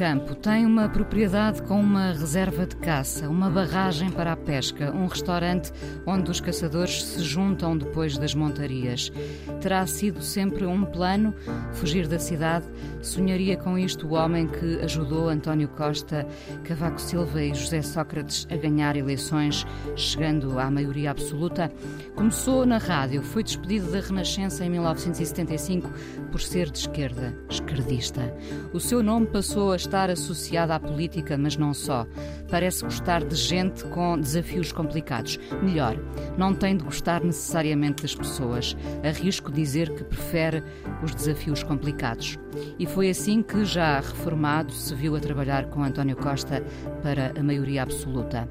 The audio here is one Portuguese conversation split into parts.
Campo, tem uma propriedade com uma reserva de caça, uma barragem para a pesca, um restaurante onde os caçadores se juntam depois das montarias. Terá sido sempre um plano fugir da cidade? Sonharia com isto o homem que ajudou António Costa, Cavaco Silva e José Sócrates a ganhar eleições, chegando à maioria absoluta? Começou na rádio, foi despedido da Renascença em 1975 por ser de esquerda, esquerdista. O seu nome passou a estar associado à política, mas não só. Parece gostar de gente com desafios complicados. Melhor, não tem de gostar necessariamente das pessoas. Arrisco dizer que prefere os desafios complicados. E foi assim que, já reformado, se viu a trabalhar com António Costa para a maioria absoluta.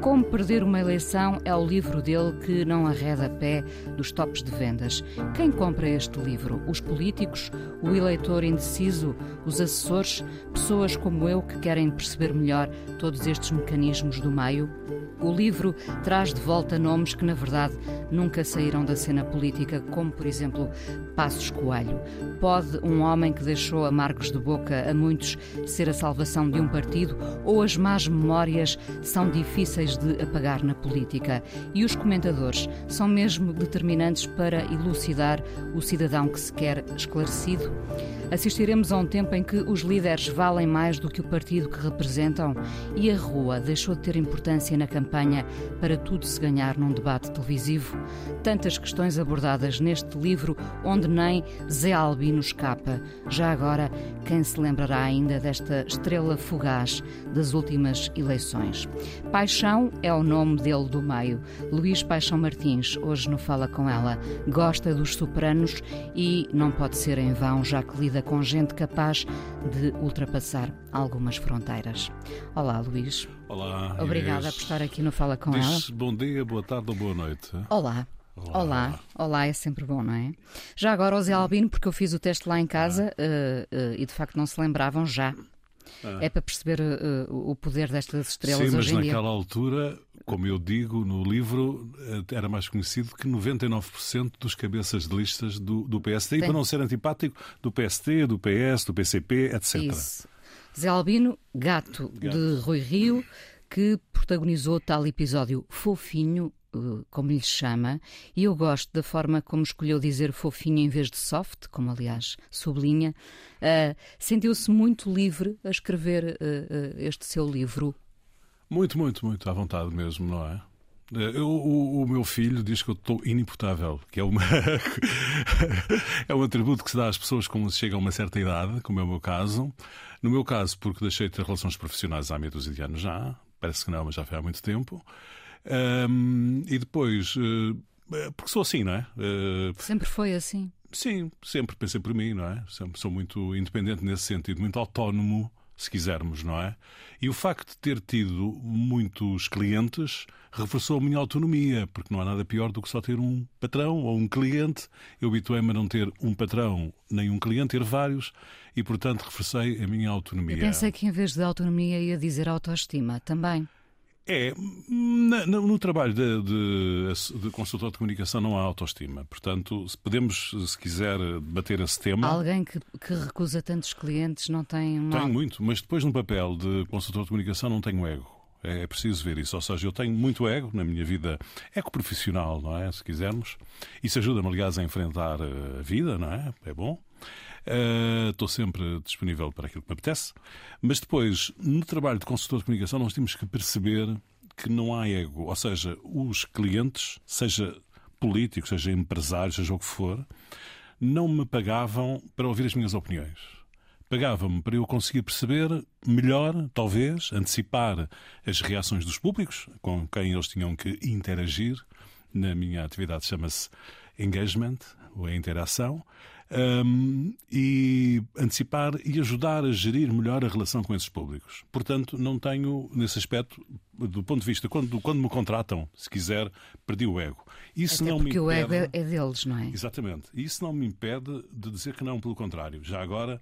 Como Perder uma Eleição é o livro dele que não arreda pé dos tops de vendas. Quem compra este livro? Os políticos? O eleitor indeciso? Os assessores? Pessoas como eu que querem perceber melhor todos estes mecanismos do meio? O livro traz de volta nomes que, na verdade, nunca saíram da cena política, como, por exemplo, Passos Coelho. Pode um homem que deixou amargos de boca a muitos ser a salvação de um partido ou as más memórias são difíceis de apagar na política? E os comentadores são mesmo determinantes para elucidar o cidadão que se quer esclarecido? Assistiremos a um tempo em que os líderes valem mais do que o partido que representam e a rua deixou de ter importância na campanha para tudo se ganhar num debate televisivo. Tantas questões abordadas neste livro onde nem Zé Albino escapa. Já agora, quem se lembrará ainda desta estrela fugaz das últimas eleições? Paixão é o nome dele do meio. Luís Paixão Martins, hoje no Fala Com Ela, gosta dos superanos e não pode ser em vão, já que lida com gente capaz de ultrapassar algumas fronteiras. Olá, Luís. Olá. Obrigada Inês. por estar aqui no Fala Com Diz Ela. Bom dia, boa tarde ou boa noite. Olá. Olá. Olá, olá, é sempre bom, não é? Já agora o Zé Albino, porque eu fiz o teste lá em casa eh, eh, e de facto não se lembravam já. É para perceber eh, o poder destas estrelas Sim, mas hoje em dia. naquela altura, como eu digo no livro, era mais conhecido que 99% dos cabeças de listas do, do PSD, e Tem. para não ser antipático, do PST, do PS, do PCP, etc. Isso. Zé Albino, gato, Gato. de Rui Rio, que protagonizou tal episódio fofinho, eh, como lhe chama, e eu gosto da forma como escolheu dizer fofinho em vez de soft, como aliás sublinha. Eh, Sentiu-se muito livre a escrever eh, eh, este seu livro. Muito, muito, muito à vontade mesmo, não é? Eh, eu- o, o meu filho diz que eu estou inimputável, que é, uma é um atributo que se dá às pessoas quando chegam a uma certa idade, como é o meu caso. No meu caso, porque deixei de ter relações profissionais há meia dúzia de anos já, parece que não, mas já foi há muito tempo. Ahm, e depois, eh, porque sou assim, não é? Eh, Sempre foi assim. Sim, sempre pensei por mim, não é? Sempre sou muito independente nesse sentido, muito autónomo, se quisermos, não é? E o facto de ter tido muitos clientes reforçou a minha autonomia, porque não há nada pior do que só ter um patrão ou um cliente. Eu habituei-me a não ter um patrão nem um cliente, ter vários, e portanto reforcei a minha autonomia. Eu pensei que em vez de autonomia ia dizer autoestima também. É, na- no, no trabalho de, de, de consultor de comunicação não há autoestima. Portanto, se podemos, se quiser, debater esse tema. Alguém que, que recusa tantos clientes não tem uma. Tenho muito, mas depois no papel de consultor de comunicação não tenho ego. É preciso ver isso. Ou seja, eu tenho muito ego na minha vida eco-profissional, não é? Se quisermos. Isso ajuda-me, aliás, a enfrentar eh, a vida, não é? É bom. Eh, Estou sempre disponível para aquilo que me apetece. Mas depois, no trabalho de consultor de comunicação, nós temos que perceber que não há ego. Ou seja, os clientes, seja políticos, seja empresários, seja o que for, não me pagavam para ouvir as minhas opiniões. Pagavam-me para eu conseguir perceber melhor, talvez, antecipar as reações dos públicos com quem eles tinham que interagir. Na minha atividade chama-se engagement, a interação um, e antecipar e ajudar a gerir melhor a relação com esses públicos. Portanto, não tenho, nesse aspecto, do ponto de vista, quando, quando me contratam, se quiser, perdi o ego. Isso Até não porque me impede... o ego é deles, não é? Exatamente. Isso não me impede de dizer que não, pelo contrário. Já agora.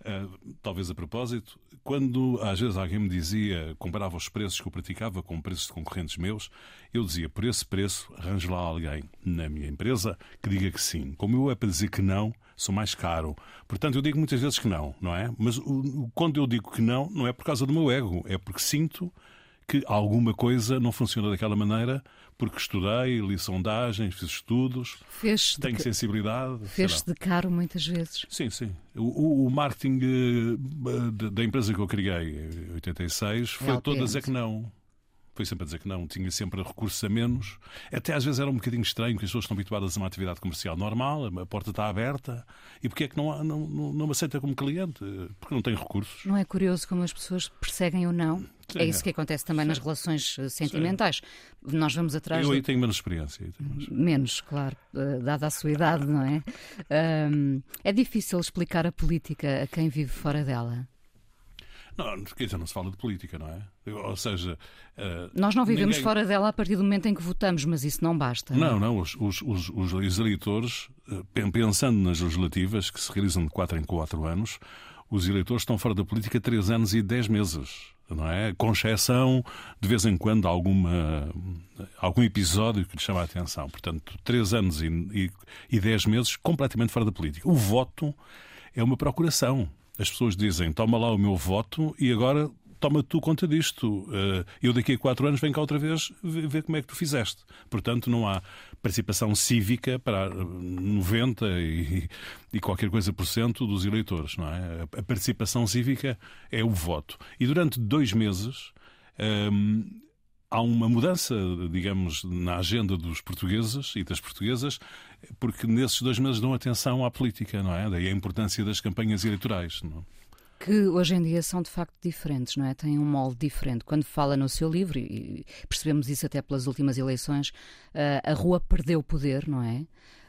Uh, talvez a propósito, quando às vezes alguém me dizia, comparava os preços que eu praticava com preços de concorrentes meus, eu dizia, por esse preço, arranjo lá alguém na minha empresa que diga que sim. Como eu é para dizer que não, sou mais caro. Portanto, eu digo muitas vezes que não, não é? Mas o, quando eu digo que não, não é por causa do meu ego, é porque sinto que alguma coisa não funciona daquela maneira porque estudei, li sondagens, fiz estudos, fez tenho de... sensibilidade. Fez de caro muitas vezes. Sim, sim. O, o, o marketing uh, da empresa que eu criei em 86 foi todas é que não foi sempre a dizer que não, tinha sempre recursos a menos. Até às vezes era um bocadinho estranho, que as pessoas estão habituadas a uma atividade comercial normal, a porta está aberta, e porque é que não, não, não, não me aceita como cliente? Porque não tem recursos. Não é curioso como as pessoas perseguem ou não? Sim, é isso que acontece também Sim. nas relações eh, sentimentais. Sim. Nós vamos atrás. Eu aí tenho menos experiência. Tenho menos... menos, claro, eh, dada a sua idade, não é? É difícil explicar a política a quem vive fora dela. Não, quer dizer, não se fala de política, não é? Ou seja. Uh, Nós não vivemos ninguém... fora dela a partir do momento em que votamos, mas isso não basta. Não, não. Os, os, os, os eleitores, eh, pensando nas legislativas, que se realizam de 4 em 4 anos, os eleitores estão fora da política 3 anos e 10 meses. Não é? Com exceção, de vez em quando, alguma, algum episódio que lhe chama a atenção. Portanto, 3 anos e, e, e 10 meses completamente fora da política. O voto é uma procuração. As pessoas dizem, toma lá o meu voto e agora toma tu conta disto. Eh, eu daqui a quatro anos venho cá outra vez ver como é que tu fizeste. Portanto, não há participação cívica para 90 e, e qualquer coisa por cento dos eleitores, não é? A participação cívica é o voto. E durante dois meses hum, há uma mudança, digamos, na agenda dos portugueses e das portuguesas, porque nesses dois meses dão atenção à política, não é? Daí a importância das campanhas eleitorais. Não é? que hoje em dia são de facto diferentes, não é? Têm um molde diferente. Quando fala no seu livro, e percebemos isso até pelas últimas eleições, uh, a rua perdeu poder, não é?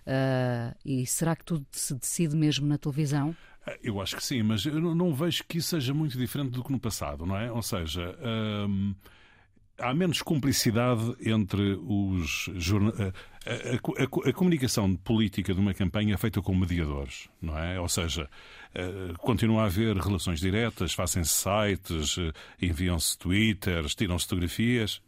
Uh, e será que tudo se decide mesmo na televisão? Eh, eu acho que sim, mas eu não vejo que isso seja muito diferente do que no passado, não é? Ou seja, hum, há menos cumplicidade entre os jornalistas. A, a, a, comunicação política de uma campanha é feita com mediadores, não é? Ou seja, eh, continua a haver relações diretas, fazem-se sites, eh, enviam-se twitters, tiram-se fotografias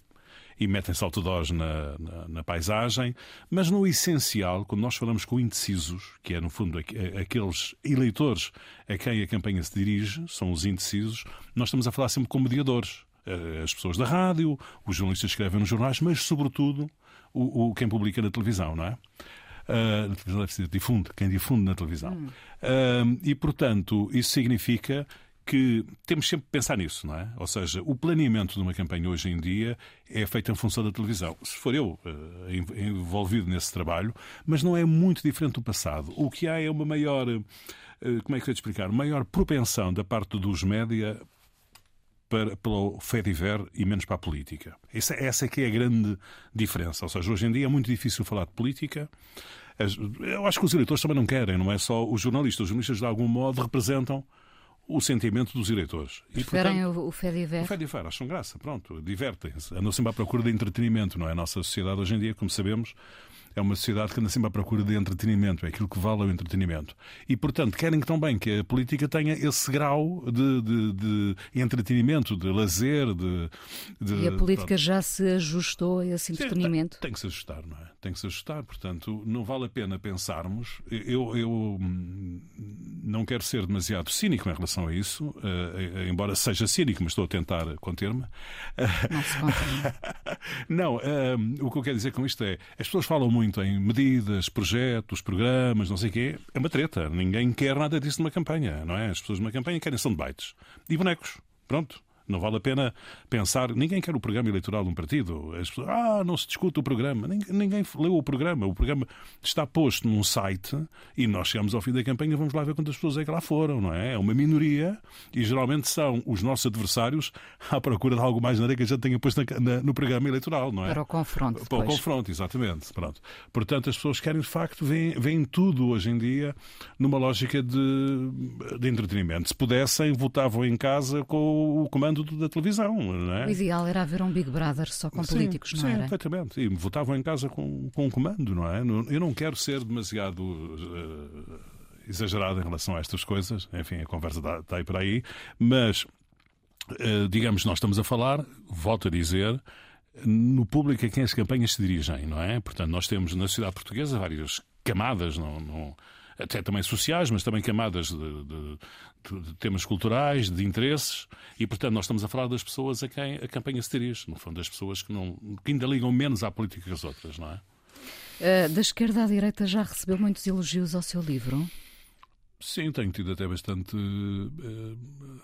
e metem-se outdoors na, na, na, paisagem, mas no essencial, quando nós falamos com indecisos, que é no fundo aqueles eleitores a quem a campanha se dirige, são os indecisos, nós estamos a falar sempre com mediadores. Eh, as pessoas da rádio, os jornalistas que escrevem nos jornais, mas sobretudo o, o quem publica na televisão, não é? Uh, na televisão deve ser difunde, quem difunde na televisão. Hum. Uh, e, portanto, isso significa que temos sempre que pensar nisso, não é? Ou seja, o planeamento de uma campanha hoje em dia é feito em função da televisão. Se for eu uh, envolvido nesse trabalho, mas não é muito diferente do passado. O que há é uma maior, uh, como é que eu te explicar, maior propensão da parte dos média para, pelo Fediver e menos para a política. Essa, essa é que é a grande diferença. Ou seja, hoje em dia é muito difícil falar de política. Eu acho que os eleitores também não querem, não é só os jornalistas. Os jornalistas, de algum modo, representam o sentimento dos eleitores. Preferem o, o Fediver? O Fediver, acham graça, pronto, divertem-se. Andam sempre à procura de entretenimento, não é? A nossa sociedade hoje em dia, como sabemos, é uma sociedade que anda sempre à procura de entretenimento, é aquilo que vale o entretenimento. E, portanto, querem também que a política tenha esse grau de, de, de entretenimento, de lazer, de, de, E a política pronto. já se ajustou a esse entretenimento? Tem, tem, que se ajustar, não é? Tem que se ajustar, portanto, não vale a pena pensarmos. Eu, eu hum, não quero ser demasiado cínico em relação a isso, uh, embora seja cínico, mas estou a tentar conter-me. Não se Não, uh, o que eu quero dizer com isto é, as pessoas falam muito em medidas, projetos, programas, não sei o quê. É uma treta. Ninguém quer nada disso numa campanha, não é? As pessoas numa campanha querem são de bytes e bonecos. Pronto. Não vale a pena pensar. Ninguém quer o programa eleitoral de um partido. As pessoas, ah, não se discute o programa. Ninguém, ninguém leu o programa. O programa está posto num site e nós chegamos ao fim da campanha vamos lá ver quantas pessoas é que lá foram, não é? É uma minoria e geralmente são os nossos adversários à procura de algo mais na que a gente tenha posto na, na, no programa eleitoral, não é? Para o confronto. Para o confronto, exatamente. Pronto. Portanto, as pessoas querem, de facto, veem, veem tudo hoje em dia numa lógica de, de entretenimento. Se pudessem, votavam em casa com o comando da televisão. Não é? O ideal era haver um Big Brother só com sim, políticos, não sim, era? perfeitamente. E votavam em casa com, com um comando, não é? Eu não quero ser demasiado uh, exagerado em relação a estas coisas. Enfim, a conversa está, está aí por aí. Mas, uh, digamos, nós estamos a falar, volto a dizer, no público a quem as campanhas se dirigem, não é? Portanto, nós temos na sociedade portuguesa várias camadas, não, não até também sociais, mas também camadas de, de, de, temas culturais, de interesses, e portanto nós estamos a falar das pessoas a quem a campanha se dirige, no fundo, das pessoas que, não, que ainda ligam menos à política que as outras, não é? Uh, da esquerda à direita já recebeu muitos elogios ao seu livro? Sim, tenho tido até bastante uh,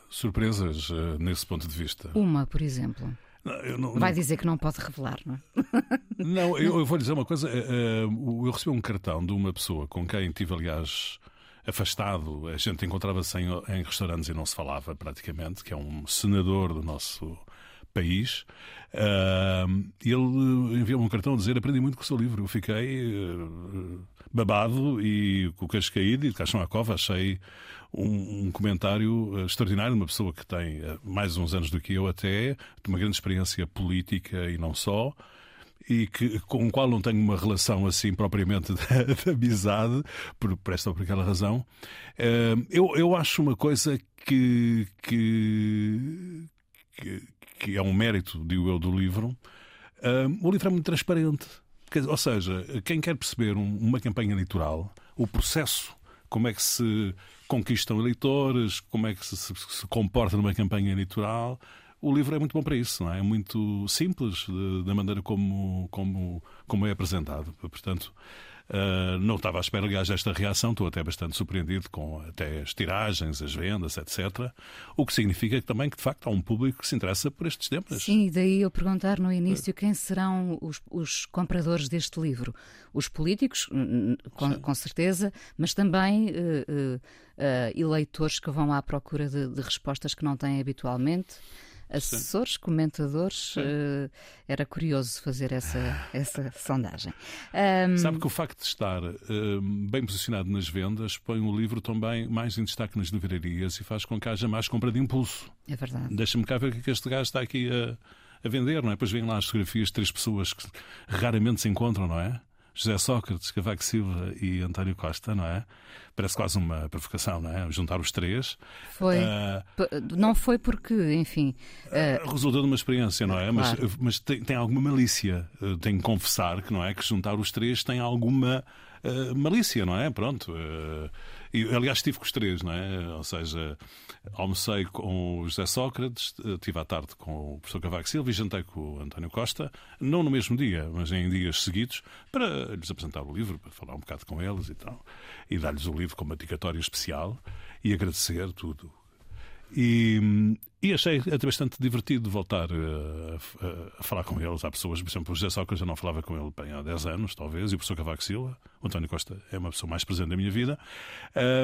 surpresas uh, nesse ponto de vista. Uma, por exemplo. Não, não, Vai dizer que não pode revelar, não é? Não, eu, eu vou dizer uma coisa. Eu recebi um cartão de uma pessoa com quem tive, aliás, afastado. A gente encontrava-se em, em restaurantes e não se falava praticamente, que é um senador do nosso país. Uh, ele enviou-me um cartão a dizer: Aprendi muito com o seu livro. Eu fiquei uh, babado e com o queixo caído e de caixão à cova. Achei um, um, comentário extraordinário de uma pessoa que tem mais uns anos do que eu, até, de uma grande experiência política e não só e que, com o qual não tenho uma relação assim propriamente de, de amizade, por, por esta ou por aquela razão, uh, eu, eu acho uma coisa que, que, que, que é um mérito, digo eu, do livro. Uh, o livro é muito transparente. Ou seja, quem quer perceber um, uma campanha eleitoral, o processo, como é que se conquistam eleitores, como é que se, se, se comporta numa campanha eleitoral, o livro é muito bom para isso, não é? É muito simples da maneira como, como, como é apresentado. Portanto, uh, não estava à espera, aliás, desta reação. Estou até bastante surpreendido com até as tiragens, as vendas, etc. O que significa também que, de facto, há um público que se interessa por estes temas. Sim, e daí eu perguntar no início quem serão os, os compradores deste livro. Os políticos, com, com certeza, mas também uh, uh, eleitores que vão à procura de, de respostas que não têm habitualmente assessores, Sim. comentadores. Uh, era curioso fazer essa, essa sondagem. Um... Sabe que o facto de estar uh, bem posicionado nas vendas põe o livro também mais em destaque nas livrarias e faz com que haja mais compra de impulso. É verdade. Deixa-me cá ver o que este gajo está aqui a, a vender, não é? Depois vêm lá as fotografias de três pessoas que raramente se encontram, não é? José Sócrates, Cavaco Silva e António Costa, não é? Parece quase uma provocação, não é? Juntar os três. Foi. Uh, não foi porque, enfim. Uh, resultou de uma experiência, não é? Claro. Mas, mas tem, tem, alguma malícia. Tenho que confessar que, não é? Que juntar os três tem alguma malícia, não é? Pronto. Uh, e, aliás, estive com os três, não é? Ou seja, almocei com o José Sócrates, estive à tarde com o professor Cavaco Silva e jantei com o António Costa, não no mesmo dia, mas em dias seguidos, para lhes apresentar o livro, para falar um bocado com eles e tal, e dar-lhes o livro como dedicatório especial e agradecer tudo e, e achei até bastante divertido voltar a, a, a, falar com eles. Há pessoas, por exemplo, o José Sócrates já não falava com ele bem há 10 anos, talvez, e o professor Cavaco Silva, o António Costa é uma pessoa mais presente na minha vida.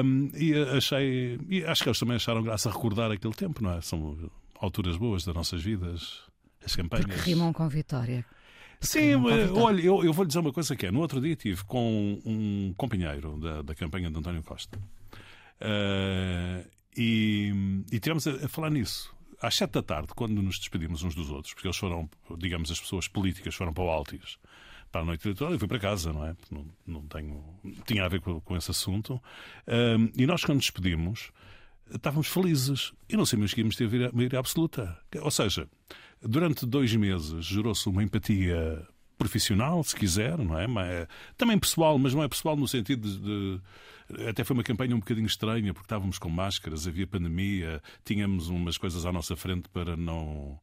Um, e achei, e acho que eles também acharam graça recordar aquele tempo, não é? São alturas boas das nossas vidas, as campanhas. Porque rimam com vitória. Sim, olha, eu, eu vou lhe dizer uma coisa que é. No outro dia estive com um companheiro da, da campanha de António Costa. Uh, e, e tivemos a, a falar nisso às sete da tarde, quando nos despedimos uns dos outros, porque eles foram, digamos, as pessoas políticas foram para o Altis para a noite eleitoral, eu fui para casa, não é? Não, não tenho. Tinha a ver com, com esse assunto. Um, e nós, quando despedimos, estávamos felizes. E não sabíamos que íamos ter maioria absoluta. Ou seja, durante dois meses gerou-se uma empatia profissional, se quiser, não é? É também pessoal, mas não é pessoal no sentido de até foi uma campanha um bocadinho estranha, porque estávamos com máscaras, havia pandemia, tínhamos umas coisas à nossa frente para não.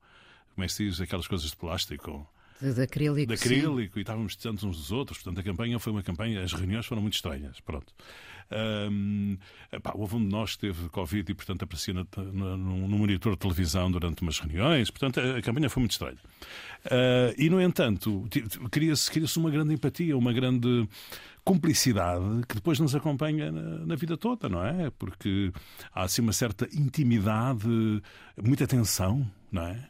Como é que se diz? Aquelas coisas de plástico. De, acrílico. De acrílico, e estávamos distantes uns dos outros. Portanto, a campanha foi uma campanha, as reuniões foram muito estranhas. Pronto. Um, houve um de nós que teve Covid e, portanto, aparecia no, no, no, monitor de televisão durante umas reuniões. Portanto, a, a campanha foi muito estranha. Uh, e, no entanto, cria-se cria uma grande empatia, uma grande cumplicidade que depois nos acompanha na, na, vida toda, não é? Porque há assim uma certa intimidade, muita tensão, não é?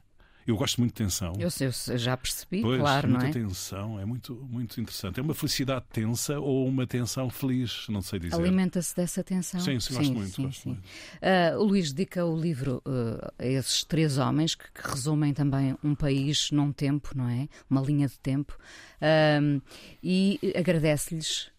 Eu gosto muito de tensão. Eu, eu já percebi, pois, claro, muita não é? tensão, é muito, muito interessante. É uma felicidade tensa ou uma tensão feliz, não sei dizer. Alimenta-se dessa tensão? Sim, sim, gosto muito. Sim, gosto sim. muito. Uh, o Luís dedica o livro uh, a esses três homens que, que, resumem também um país num tempo, não é? Uma linha de tempo. Uh, e agradece-lhes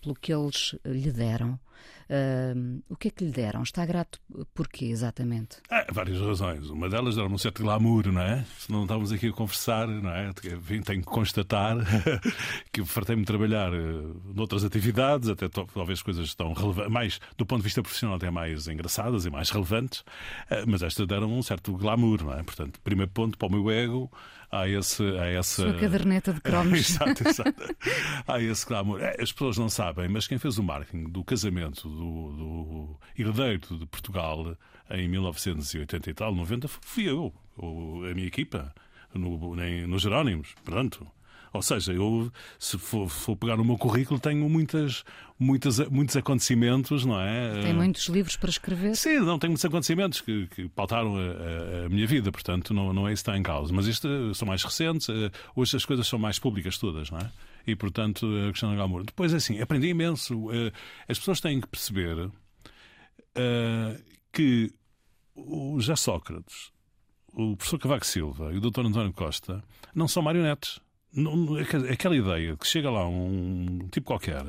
pelo que eles lhe deram. Uh, o que é que lhe deram? Está grato porquê, exatamente? Ah, várias razões. Uma delas era um certo glamour, não é? Se não estávamos aqui a conversar, não é? Vim, tenho que constatar que fartei-me de trabalhar uh, noutras atividades, até talvez coisas estão mais, do ponto de vista profissional, até mais engraçadas e mais relevantes, uh, mas estas deram um certo glamour, não é? Portanto, primeiro ponto para o meu ego, há esse. Há essa... Sua caderneta de cromos. exato, exato. há esse glamour. É, as pessoas não sabem, mas quem fez o marketing do casamento do, do herdeiro de Portugal em 1980 e tal, 90, fui eu, a minha equipa, no, nos Jerónimos. Pronto. Ou seja, eu, se for, for, pegar no meu currículo, tenho muitas, muitas, muitos acontecimentos, não é? Tem muitos livros para escrever? Sim, não, tenho muitos acontecimentos que, que pautaram a, a, minha vida, portanto, não, não é isso que está em causa. Mas isto são mais recentes, eh, hoje as coisas são mais públicas todas, não é? E, portanto, a questão do glamour. Depois, assim, aprendi imenso. Eh, as pessoas têm que perceber uh, que já Sócrates, o professor Cavaco Silva e o Dr. António Costa não são marionetes. Aquela ideia que chega lá um tipo qualquer,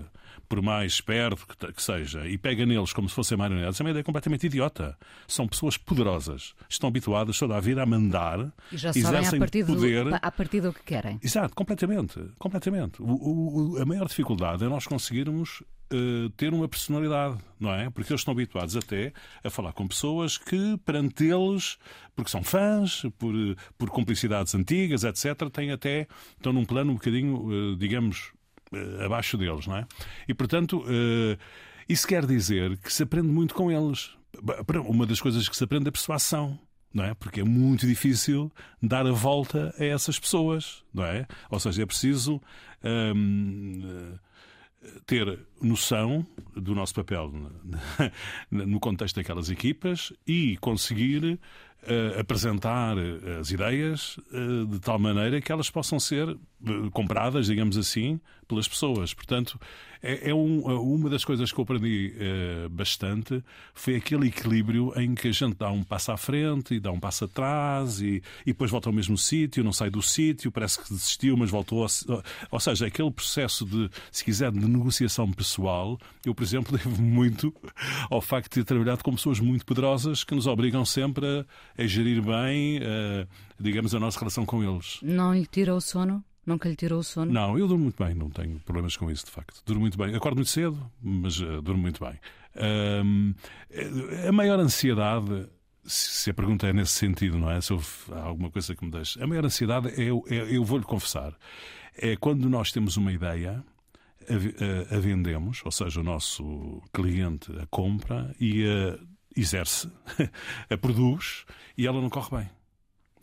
por mais esperto que seja, e pega neles como se fossem marionetes, é uma ideia completamente idiota. São pessoas poderosas, estão habituadas toda a vida a mandar, e já sabem a partir poder. Do, a partir do que querem. Exato, completamente. completamente. O, o, a maior dificuldade é nós conseguirmos uh, ter uma personalidade, não é? Porque eles estão habituados até a falar com pessoas que, perante eles, porque são fãs, por, por complicidades antigas, etc., têm até, estão num plano um bocadinho, uh, digamos, abaixo deles, não é? E, portanto, isso quer dizer que se aprende muito com eles. Uma das coisas que se aprende é a persuasão. Não é? Porque é muito difícil dar a volta a essas pessoas, não é? Ou seja, é preciso hum, ter noção do nosso papel no contexto daquelas equipas e conseguir uh, apresentar as ideias uh, de tal maneira que elas possam ser compradas, digamos assim, pelas pessoas. Portanto, é, é um, uma das coisas que eu aprendi bastante foi aquele equilíbrio em que a gente dá um passo à frente e dá um passo atrás e, e depois volta ao mesmo sítio, não sai do sítio, parece que desistiu, mas voltou. A, ou seja, aquele processo de, se quiser, de negociação pessoal, eu, por exemplo, devo muito ao facto de ter trabalhado com pessoas muito poderosas que nos obrigam sempre a a gerir bem, uh, digamos, a nossa relação com eles. Não lhe tira o sono? Nunca lhe tirou o sono? Não, eu durmo muito bem, não tenho problemas com isso, de facto. Durmo muito bem. Acordo muito cedo, mas uh, durmo muito bem. Uh, a maior ansiedade, se a pergunta é nesse sentido, não é? Se houve alguma coisa que me deixe. A maior ansiedade é, é eu vou-lhe confessar, é quando nós temos uma ideia, a, a, a, vendemos, ou seja, o nosso cliente a compra e a exerce, a produz e ela não corre bem.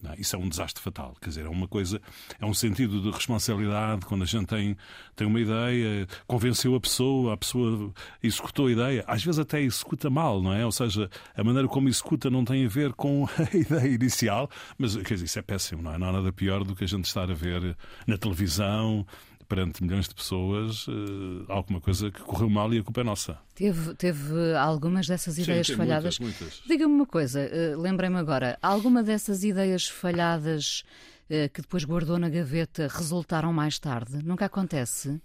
Não, isso é um desastre fatal. Quer dizer, é uma coisa, é um sentido de responsabilidade quando a gente tem, tem uma ideia, convenceu a pessoa, a pessoa executou a ideia, às vezes até executa mal, não é? Ou seja, a maneira como executa não tem a ver com a ideia inicial, mas quer dizer, isso é péssimo, não é? Não há nada pior do que a gente estar a ver na televisão, perante milhões de pessoas uh, alguma coisa que correu mal e a culpa é nossa. Teve, teve algumas dessas ideias Sim, falhadas? Muitas, muitas. Diga-me uma coisa, uh, lembrei-me agora, alguma dessas ideias falhadas uh, que depois guardou na gaveta resultaram mais tarde? Nunca acontece?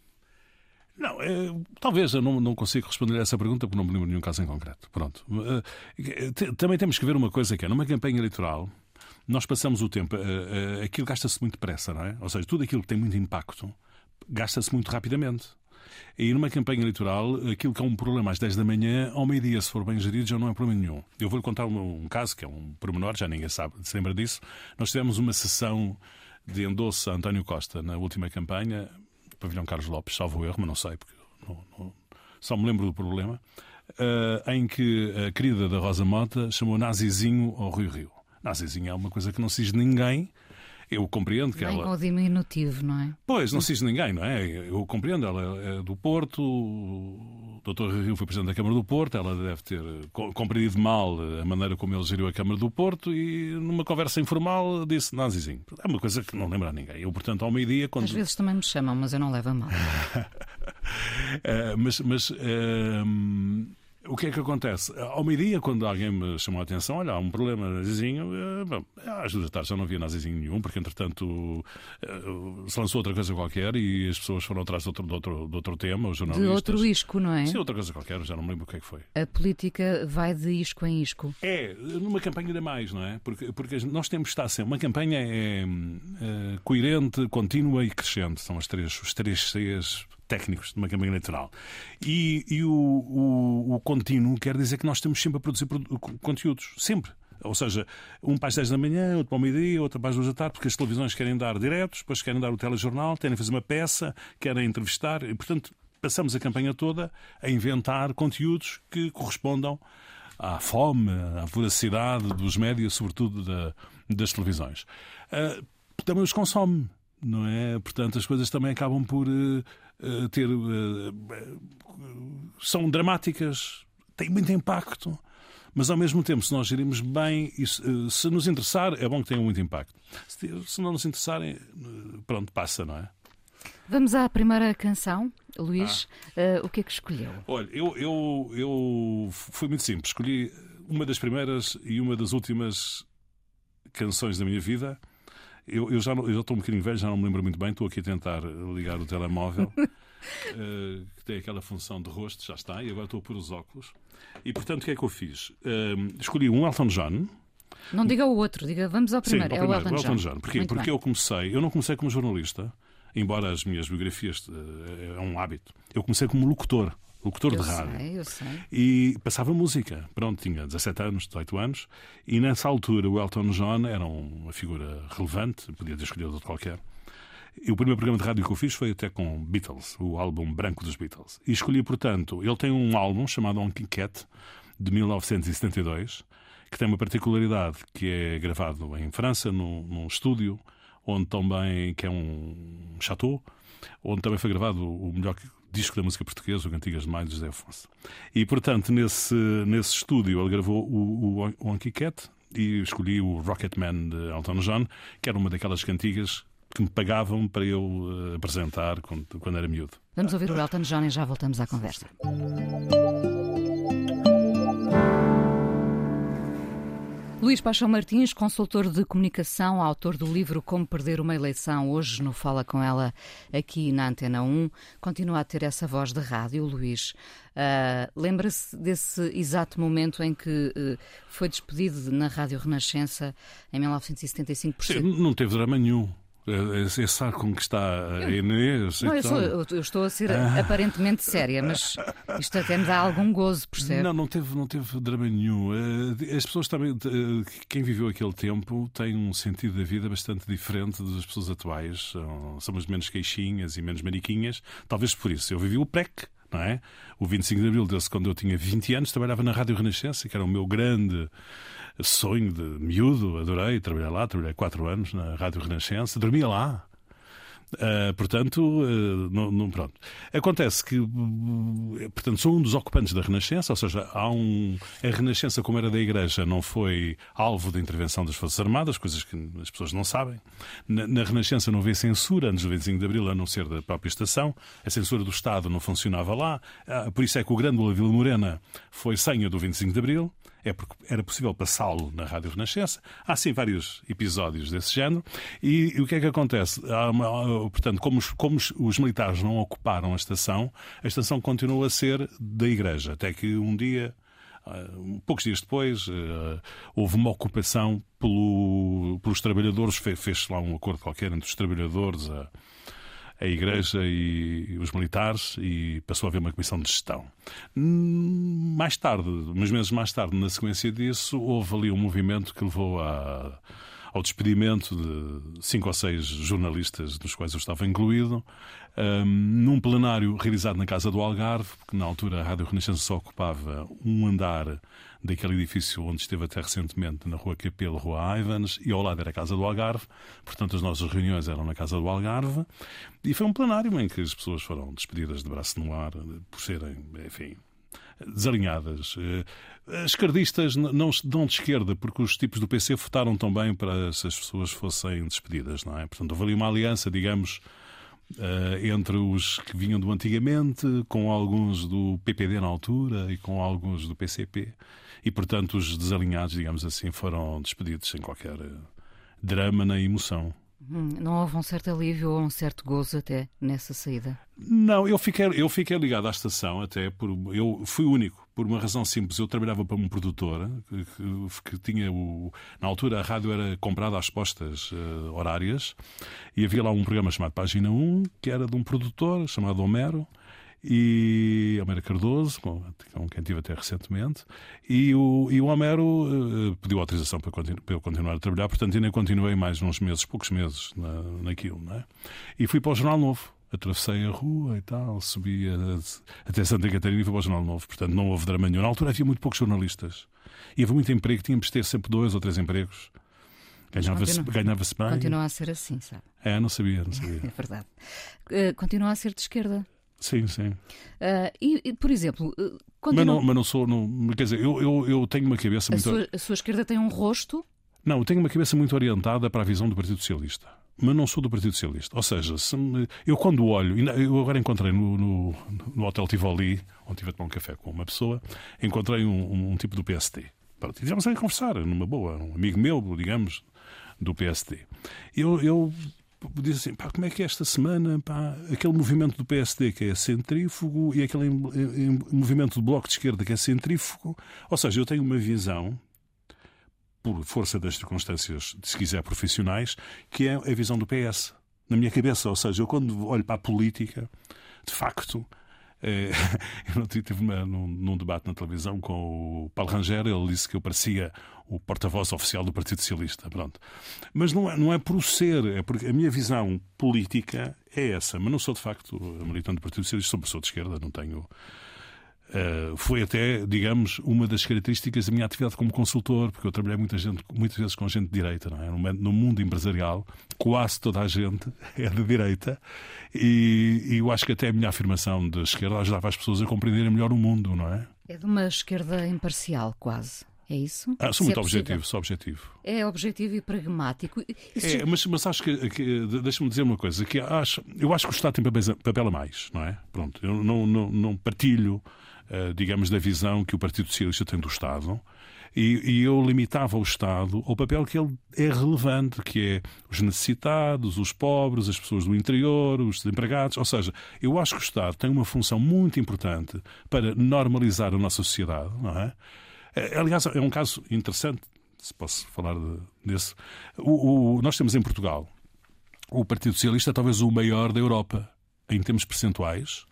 Não, é, talvez eu não, não consigo responder a essa pergunta porque não me lembro de nenhum caso em concreto. Pronto. Também temos que ver uma coisa que é, numa campanha eleitoral, nós passamos o tempo, aquilo gasta-se muito depressa, não é? Ou seja, tudo aquilo que tem muito impacto gasta-se muito rapidamente. E numa campanha eleitoral, aquilo que é um problema às 10 da manhã, ao meio-dia, se for bem gerido, já não é problema nenhum. Eu vou-lhe contar um, caso, que é um pormenor, já ninguém sabe, se lembra disso. Nós tivemos uma sessão de endosso a António Costa na última campanha, pavilhão Carlos Lopes, salvo erro, mas não sei, porque não, não, só me lembro do problema, uh, em que a querida da Rosa Mota chamou nazizinho ao Rio Rio. Nazizinho é uma coisa que não se diz ninguém eu compreendo que Nem ela. com o diminutivo, não é? Pois, não se diz ninguém, não é? Eu compreendo, ela é do Porto, o Dr. Rio foi presidente da Câmara do Porto, ela deve ter compreendido mal a maneira como ele geriu a Câmara do Porto e numa conversa informal disse nazizinho. É uma coisa que não lembra a ninguém. Eu, portanto, ao meio-dia. Quando... Às vezes também me chamam, mas eu não levo a mal. uh, mas. mas uh, o que é que acontece? Ao meio-dia, quando alguém me chamou a atenção, olha, há um problema nazizinho, eh, bom, às duas da tarde já não havia nazizinho nenhum, porque entretanto eh, se lançou outra coisa qualquer e as pessoas foram atrás de outro, de outro, de outro tema, os jornalistas. De outro isco, não é? Sim, outra coisa qualquer, já não me lembro o que é que foi. A política vai de isco em isco. É, numa campanha ainda mais, não é? Porque, porque nós temos de estar sempre. Uma campanha é, é coerente, contínua e crescente. São as três, os três Cs técnicos de uma campanha eleitoral. E, e o, o, o, contínuo quer dizer que nós temos sempre a produzir conteúdos. Sempre. Ou seja, um para as 10 da manhã, outro para o meio-dia, outro para as 2 da tarde, porque as televisões querem dar diretos, depois querem dar o telejornal, querem fazer uma peça, querem entrevistar. E, portanto, passamos a campanha toda a inventar conteúdos que correspondam à fome, à voracidade dos médias, sobretudo da, das televisões. Uh, também os consome, não é? Portanto, as coisas também acabam por uh, ter. são dramáticas, têm muito impacto. Mas ao mesmo tempo, se nós gerirmos bem, e se, nos interessar, é bom que tenham muito impacto. Se, se não nos interessarem, pronto, passa, não é? Vamos à primeira canção. Luís, ah. uh, o que é que escolheu? Olha, eu, eu, eu fui muito simples. Escolhi uma das primeiras e uma das últimas canções da minha vida. Eu, eu, já, estou um bocadinho velho, já não me lembro muito bem. Estou aqui a tentar ligar o telemóvel, uh, que tem aquela função de rosto, já está, e agora estou a pôr os óculos. E portanto, o que é que eu fiz? Uh, escolhi um Elton John. Não diga o outro, diga vamos ao primeiro. Sim, ao é primeiro, o Elton, John. John. Porquê? Porque bem. eu comecei, eu não comecei como jornalista, embora as minhas biografias uh, é um hábito. Eu comecei como locutor. Locutor eu de rádio. Sei, eu sei. E passava música. Pronto, tinha 17 anos, 18 anos. E nessa altura o Elton John era uma figura relevante, podia ter escolhido outro qualquer. E o primeiro programa de rádio que eu fiz foi até com Beatles, o álbum branco dos Beatles. E escolhi, portanto, ele tem um álbum chamado On Cat, de 1972, que tem uma particularidade que é gravado em França, num, num estúdio, onde também, que é um chateau, onde também foi gravado o melhor disco da música portuguesa, o Cantigas de Maio de José Afonso. E, portanto, nesse, nesse estúdio ele gravou o, o, o Anki Cat e escolhi o Rocketman de Elton John, que era uma daquelas cantigas que me pagavam para eu uh, apresentar quando, quando era miúdo. Vamos ouvir o Elton John e já voltamos à conversa. Luís Paixão Martins, consultor de comunicação, autor do livro Como Perder uma Eleição, hoje no Fala Com Ela aqui na Antena 1, continua a ter essa voz de rádio, Luís. Uh, Lembra-se desse exato momento em que uh, foi despedido na Rádio Renascença em 1975 Sim, não teve drama nenhum. É sabe com que está a Inês. Não, eu, sou, eu, estou a ser ah. aparentemente séria, mas isto até me dá algum gozo, percebe? Não, não teve, não teve drama nenhum. Eh, as pessoas também, eh, quem viveu aquele tempo tem um sentido da vida bastante diferente das pessoas atuais. Somos menos queixinhas e menos mariquinhas. Talvez por isso. Eu vivi o PREC, não é? O 25 de Abril, quando eu tinha 20 anos, trabalhava na Rádio Renascença, que era o meu grande sonho de miúdo, adorei trabalhar lá, trabalhei quatro anos na Rádio Renascença, dormia lá. Uh, portanto, uh, não, pronto. Acontece que, uh, portanto, sou um dos ocupantes da Renascença, ou seja, há um, a Renascença, como era da Igreja, não foi alvo de intervenção das Forças Armadas, coisas que as pessoas não sabem. Na, na Renascença não havia censura antes do 25 de Abril, a não ser da própria estação. A censura do Estado não funcionava lá. por isso é que o grande Vila Morena foi senha do 25 de Abril é porque era possível passá-lo na Rádio Renascença. Há sim vários episódios desse género. E, e o que é que acontece? Uma, portanto, como os, como os militares não ocuparam a estação, a estação continua a ser da Igreja. Até que um dia. Uh, poucos dias depois, uh, houve uma ocupação pelo, pelos trabalhadores, fez-se lá um acordo qualquer entre os trabalhadores, a, a Igreja e os militares e passou a haver uma comissão de gestão. Mais tarde, uns meses mais tarde, na sequência disso, houve ali um movimento que levou a ao despedimento de cinco ou seis jornalistas, dos quais eu estava incluído, um, num plenário realizado na Casa do Algarve, porque na altura a Rádio Renascença só ocupava um andar daquele edifício onde esteve até recentemente, na Rua Capelo, Rua Ivans, e ao lado era a Casa do Algarve, portanto as nossas reuniões eram na Casa do Algarve, e foi um plenário em que as pessoas foram despedidas de braço no ar por serem, enfim, desalinhadas. As esquerdistas não dão de esquerda, porque os tipos do PC votaram também para se as pessoas fossem despedidas, não é? Portanto, houve ali uma aliança, digamos, Uh, entre os que vinham do antigamente, com alguns do PPD na altura e com alguns do PCP. E, portanto, os desalinhados, digamos assim, foram despedidos sem qualquer eh, drama nem emoção. Hum, não houve um certo alívio ou um certo gozo até nessa saída? Não, eu fiquei, eu fiquei ligado à estação até por. Eu fui único, por uma razão simples. Eu trabalhava para uma produtora que, que, que tinha o. Na altura a rádio era comprada às postas uh, horárias e havia lá um programa chamado Página 1, que era de um produtor chamado Homero e Homero Cardoso, com, com quem tive até recentemente, e o, e o Homero uh, pediu autorização para, continu, para, eu continuar a trabalhar, portanto ainda continuei mais uns meses, poucos meses na, naquilo, não é? E fui para o Jornal Novo. Atravessei a rua e tal, subi a, até Santa Catarina e fui para o Jornal Novo. Portanto, não houve drama nenhum. Na altura havia muito poucos jornalistas. E havia muito emprego, tínhamos de ter sempre dois ou três empregos. Ganhava-se ganhava bem. Continua a ser assim, sabe? É, não sabia, não sabia. é verdade. Uh, continua a ser de esquerda. Sim, sim. Uh, e, e, por exemplo. Uh, continua... mas, não, mas não sou. Não, quer dizer, eu, eu, eu tenho uma cabeça a muito. Sua, a sua esquerda tem um rosto? Não, eu tenho uma cabeça muito orientada para a visão do Partido Socialista. Mas não sou do Partido Socialista. Ou seja, me, eu quando olho. Eu agora encontrei no, no, no Hotel Tivoli, onde estive a tomar um café com uma pessoa, encontrei um, um, tipo do PST. Pronto, e a conversar, numa boa, um amigo meu, digamos, do PST. Eu, eu diz assim, pá, como é que é esta semana, pá, aquele movimento do PSD que é centrífugo e aquele movimento do Bloco de Esquerda que é centrífugo. Ou seja, eu tenho uma visão, por força das circunstâncias, se quiser, profissionais, que é a visão do PS. Na minha cabeça, ou seja, eu quando olho para a política, de facto, é, eu tive uma, num, num, debate na televisão com o Paulo Rangel, ele disse que eu parecia o porta-voz oficial do Partido Socialista. Pronto. Mas não é, não é por o ser, é porque a minha visão política é essa. Mas não sou, de facto, militante do Partido Socialista, sou pessoa de esquerda, não tenho. Uh, foi até, digamos, uma das características da minha atividade como consultor, porque eu trabalhei muita gente, muitas vezes com gente de direita, não é? No mundo empresarial, quase toda a gente é de direita, e, e eu acho que até a minha afirmação de esquerda ajudava as pessoas a compreenderem melhor o mundo, não é? É de uma esquerda imparcial, quase. É isso? Ah, sou muito é objetivo, sou objetivo. É objetivo e pragmático. É, mas, mas acho que, que deixa-me dizer uma coisa, que acho, eu acho que o Estado tem papel, papel a mais, não é? Pronto, eu não, não, não partilho, digamos, da visão que o Partido Socialista tem do Estado. E, e, eu limitava o Estado ao papel que ele é relevante, que é os necessitados, os pobres, as pessoas do interior, os desempregados. Ou seja, eu acho que o Estado tem uma função muito importante para normalizar a nossa sociedade, não é? É, aliás, é um caso interessante, se posso falar desse. O, o, nós temos em Portugal o Partido Socialista, talvez o maior da Europa em termos percentuais.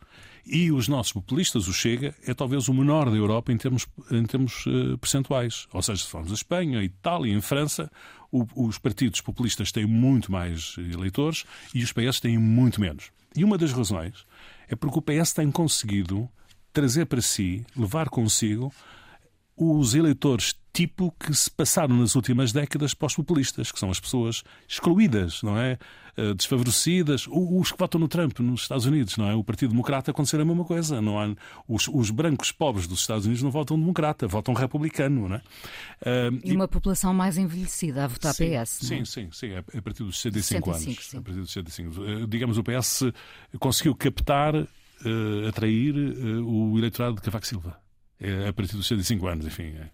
E os nossos populistas, o Chega, é talvez o menor da Europa em termos, em termos uh, percentuais. Ou seja, se formos a Espanha, a Itália, em França, o, os partidos populistas têm muito mais eleitores e os PS têm muito menos. E uma das razões é porque o PS tem conseguido trazer para si, levar consigo, os eleitores tipo que se passaram nas últimas décadas para os populistas, que são as pessoas excluídas, não é? Eh, desfavorecidas, os que votam no Trump nos Estados Unidos, não é? O Partido Democrata acontecer a mesma coisa, não há os, os brancos pobres dos Estados Unidos não votam democrata, votam republicano, não é? Uh, e uma e... população mais envelhecida a votar sim, PS. Sim, sim, sim, é a partir dos 65, 65 anos. Sim. A partir dos 65. Uh, digamos, o PS conseguiu captar, uh, atrair o eleitorado de Cavaco Silva. É a partir dos 65 anos, enfim. É, é,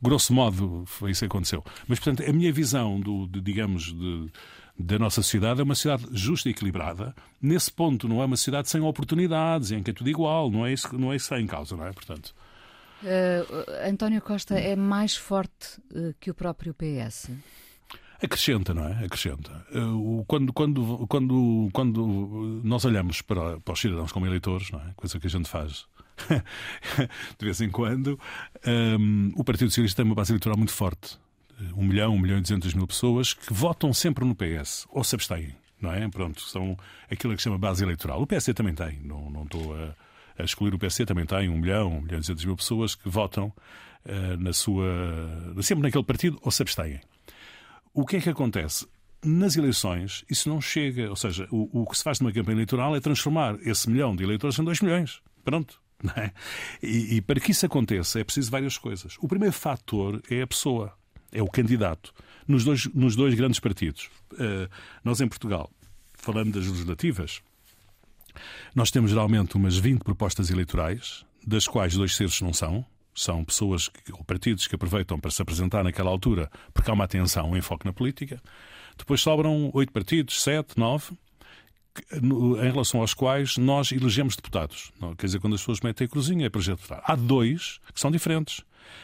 grosso modo, foi isso que aconteceu. Mas, portanto, a minha visão, do, de, digamos, de, da nossa sociedade é uma sociedade justa e equilibrada. Nesse ponto, não é uma sociedade sem oportunidades, em que é tudo igual. Não é isso, não é isso que está em causa, não é? Portanto. Uh, António Costa é mais forte uh, que o próprio PS? Acrescenta, não é? Acrescenta. Uh, quando, quando, quando, quando nós olhamos para, para os cidadãos como eleitores, não é? coisa que a gente faz de vez em quando, um, o Partido Socialista tem uma base eleitoral muito forte. um milhão, um milhão e duzentas mil pessoas que votam sempre no PS ou se abstêm, não é? Pronto, são aquilo que chama base eleitoral. O PSD também tem, não, não estou a, a excluir o PSD, também tem um milhão, um milhão e duzentas mil pessoas que votam uh, na sua, sempre naquele partido ou se abstêm. O que é que acontece? Nas eleições, isso não chega. Ou seja, o, o que se faz numa campanha eleitoral é transformar esse milhão de eleitores em dois milhões. Pronto. É? E, e, para que isso aconteça é preciso várias coisas. O primeiro fator é a pessoa, é o candidato. Nos dois, nos dois grandes partidos. Uh, nós em Portugal, falando das legislativas, nós temos geralmente umas 20 propostas eleitorais, das quais dois terços não são. São pessoas ou partidos que aproveitam para se apresentar naquela altura porque há uma atenção, um enfoque na política. Depois sobram oito partidos, sete, nove, em relação aos quais nós elegemos deputados. Quer dizer, quando as pessoas metem a cruzinha é para deputado. Há dois que são diferentes,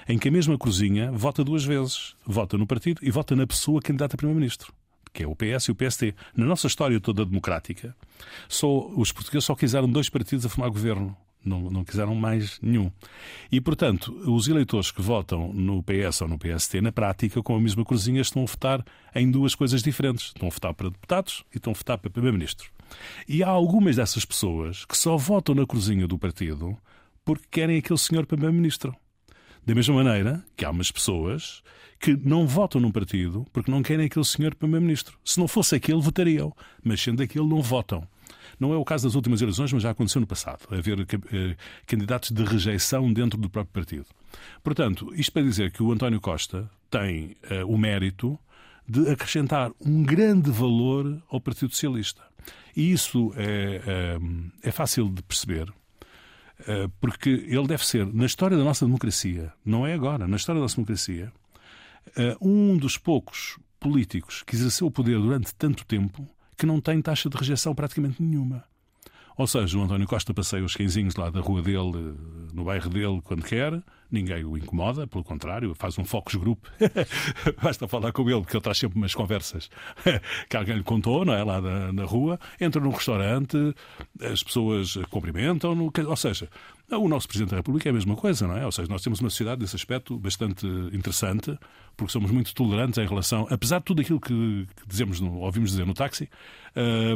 em que a mesma cruzinha vota duas vezes. Vota no partido e vota na pessoa candidata a primeiro-ministro, que é o PS e o PST. Na nossa história toda democrática, só, os portugueses só quiseram dois partidos a formar governo. Não, não quiseram mais nenhum. E, portanto, os eleitores que votam no PS ou no PST, na prática, com a mesma cruzinha, estão a votar em duas coisas diferentes. Estão a votar para deputados e estão a votar para primeiro-ministro. E há algumas dessas pessoas que só votam na cruzinha do partido porque querem aquele senhor primeiro-ministro. Da mesma maneira que há umas pessoas que não votam num partido porque não querem aquele senhor primeiro-ministro. Se não fosse aquele, votariam. Mas sendo aquele, não votam. Não é o caso das últimas eleições, mas já aconteceu no passado. Haver eh, candidatos de rejeição dentro do próprio partido. Portanto, isto para dizer que o António Costa tem uh, o mérito de acrescentar um grande valor ao Partido Socialista. E isso é, é, é fácil de perceber, eh, porque ele deve ser, na história da nossa democracia, não é agora, na história da nossa democracia, um dos poucos políticos que exerceu o poder durante tanto tempo que não tem taxa de rejeição praticamente nenhuma. Ou seja, o António Costa passeia os cãezinhos lá da rua dele, no bairro dele, quando quer, ninguém o incomoda, pelo contrário, faz um focus group. Basta falar com ele, porque ele traz sempre umas conversas que alguém lhe contou, não é? Lá na, na rua, entra num restaurante, as pessoas cumprimentam, ou seja, o nosso Presidente da República é a mesma coisa, não é? Ou seja, nós temos uma sociedade desse aspecto bastante interessante, porque somos muito tolerantes em relação, apesar de tudo aquilo que, que dizemos, no, ouvimos dizer no táxi,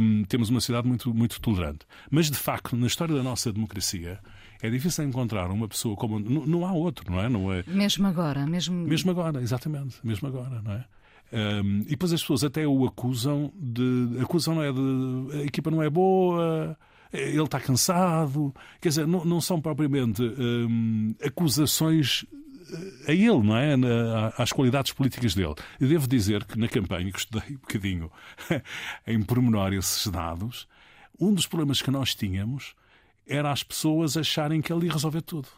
hum, temos uma sociedade muito, muito tolerante. Mas, de facto, na história da nossa democracia, é difícil encontrar uma pessoa como. Não, não há outro, não é? não é? Mesmo agora, mesmo. Mesmo agora, exatamente, mesmo agora, não é? Um, e depois as pessoas até o acusam de. Acusam, não é? De. A equipa não é boa ele está cansado. Quer dizer, não, não são propriamente hum, acusações eh, a ele, não é? às qualidades políticas dele. E devo dizer que na campanha, que estudei um bocadinho em pormenor esses dados, um dos problemas que nós tínhamos era as pessoas acharem que ele ia resolver tudo.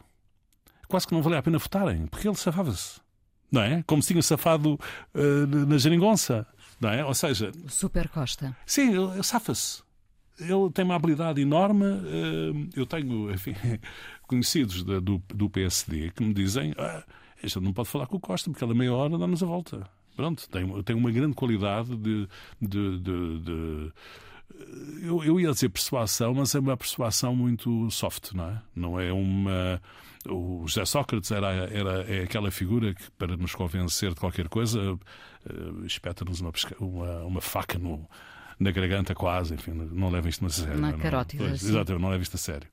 Quase que não valia a pena votarem, porque ele safava-se. Não é? Como se tinha safado uh, na geringonça. Não é? Ou seja. Super Costa. Sim, ele safa-se ele tem uma habilidade enorme. Eh, eu tenho, enfim, conhecidos do, do PSD que me dizem: ah, este não pode falar com o Costa, porque ela meia hora dá-nos a volta. Pronto, tem, tem uma grande qualidade de. de, de, de eu, eu, ia dizer persuasão, mas é uma persuasão muito soft, não é? Não é uma. O José Sócrates era, era, é aquela figura que, para nos convencer de qualquer coisa, uh, espeta-nos uma, uma, uma faca no, na garganta quase, enfim, não leva isto a sério. Na carótida. Não, assim. Exatamente, não leva isto a sério.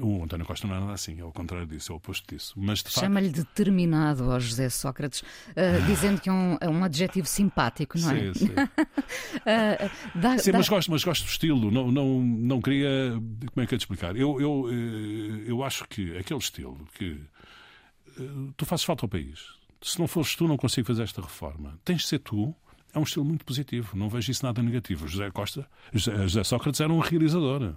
O António Costa não é nada assim, é o contrário disso, é o oposto disso. Mas, Chama-lhe determinado ao José Sócrates, uh, dizendo que é um, é um adjetivo simpático, não é? Sim, sim. uh, dá, sim dá... Mas, gosto, mas gosto do estilo, não, não, não queria. Como é que é de explicar? Eu, eu, eh, eu acho que aquele estilo que. Tu fazes falta ao país. Se não fores tu, não consigo fazer esta reforma. Tens de ser tu é um estilo muito positivo. Não vejo isso nada negativo. José Costa, José, José Sócrates era um realizador.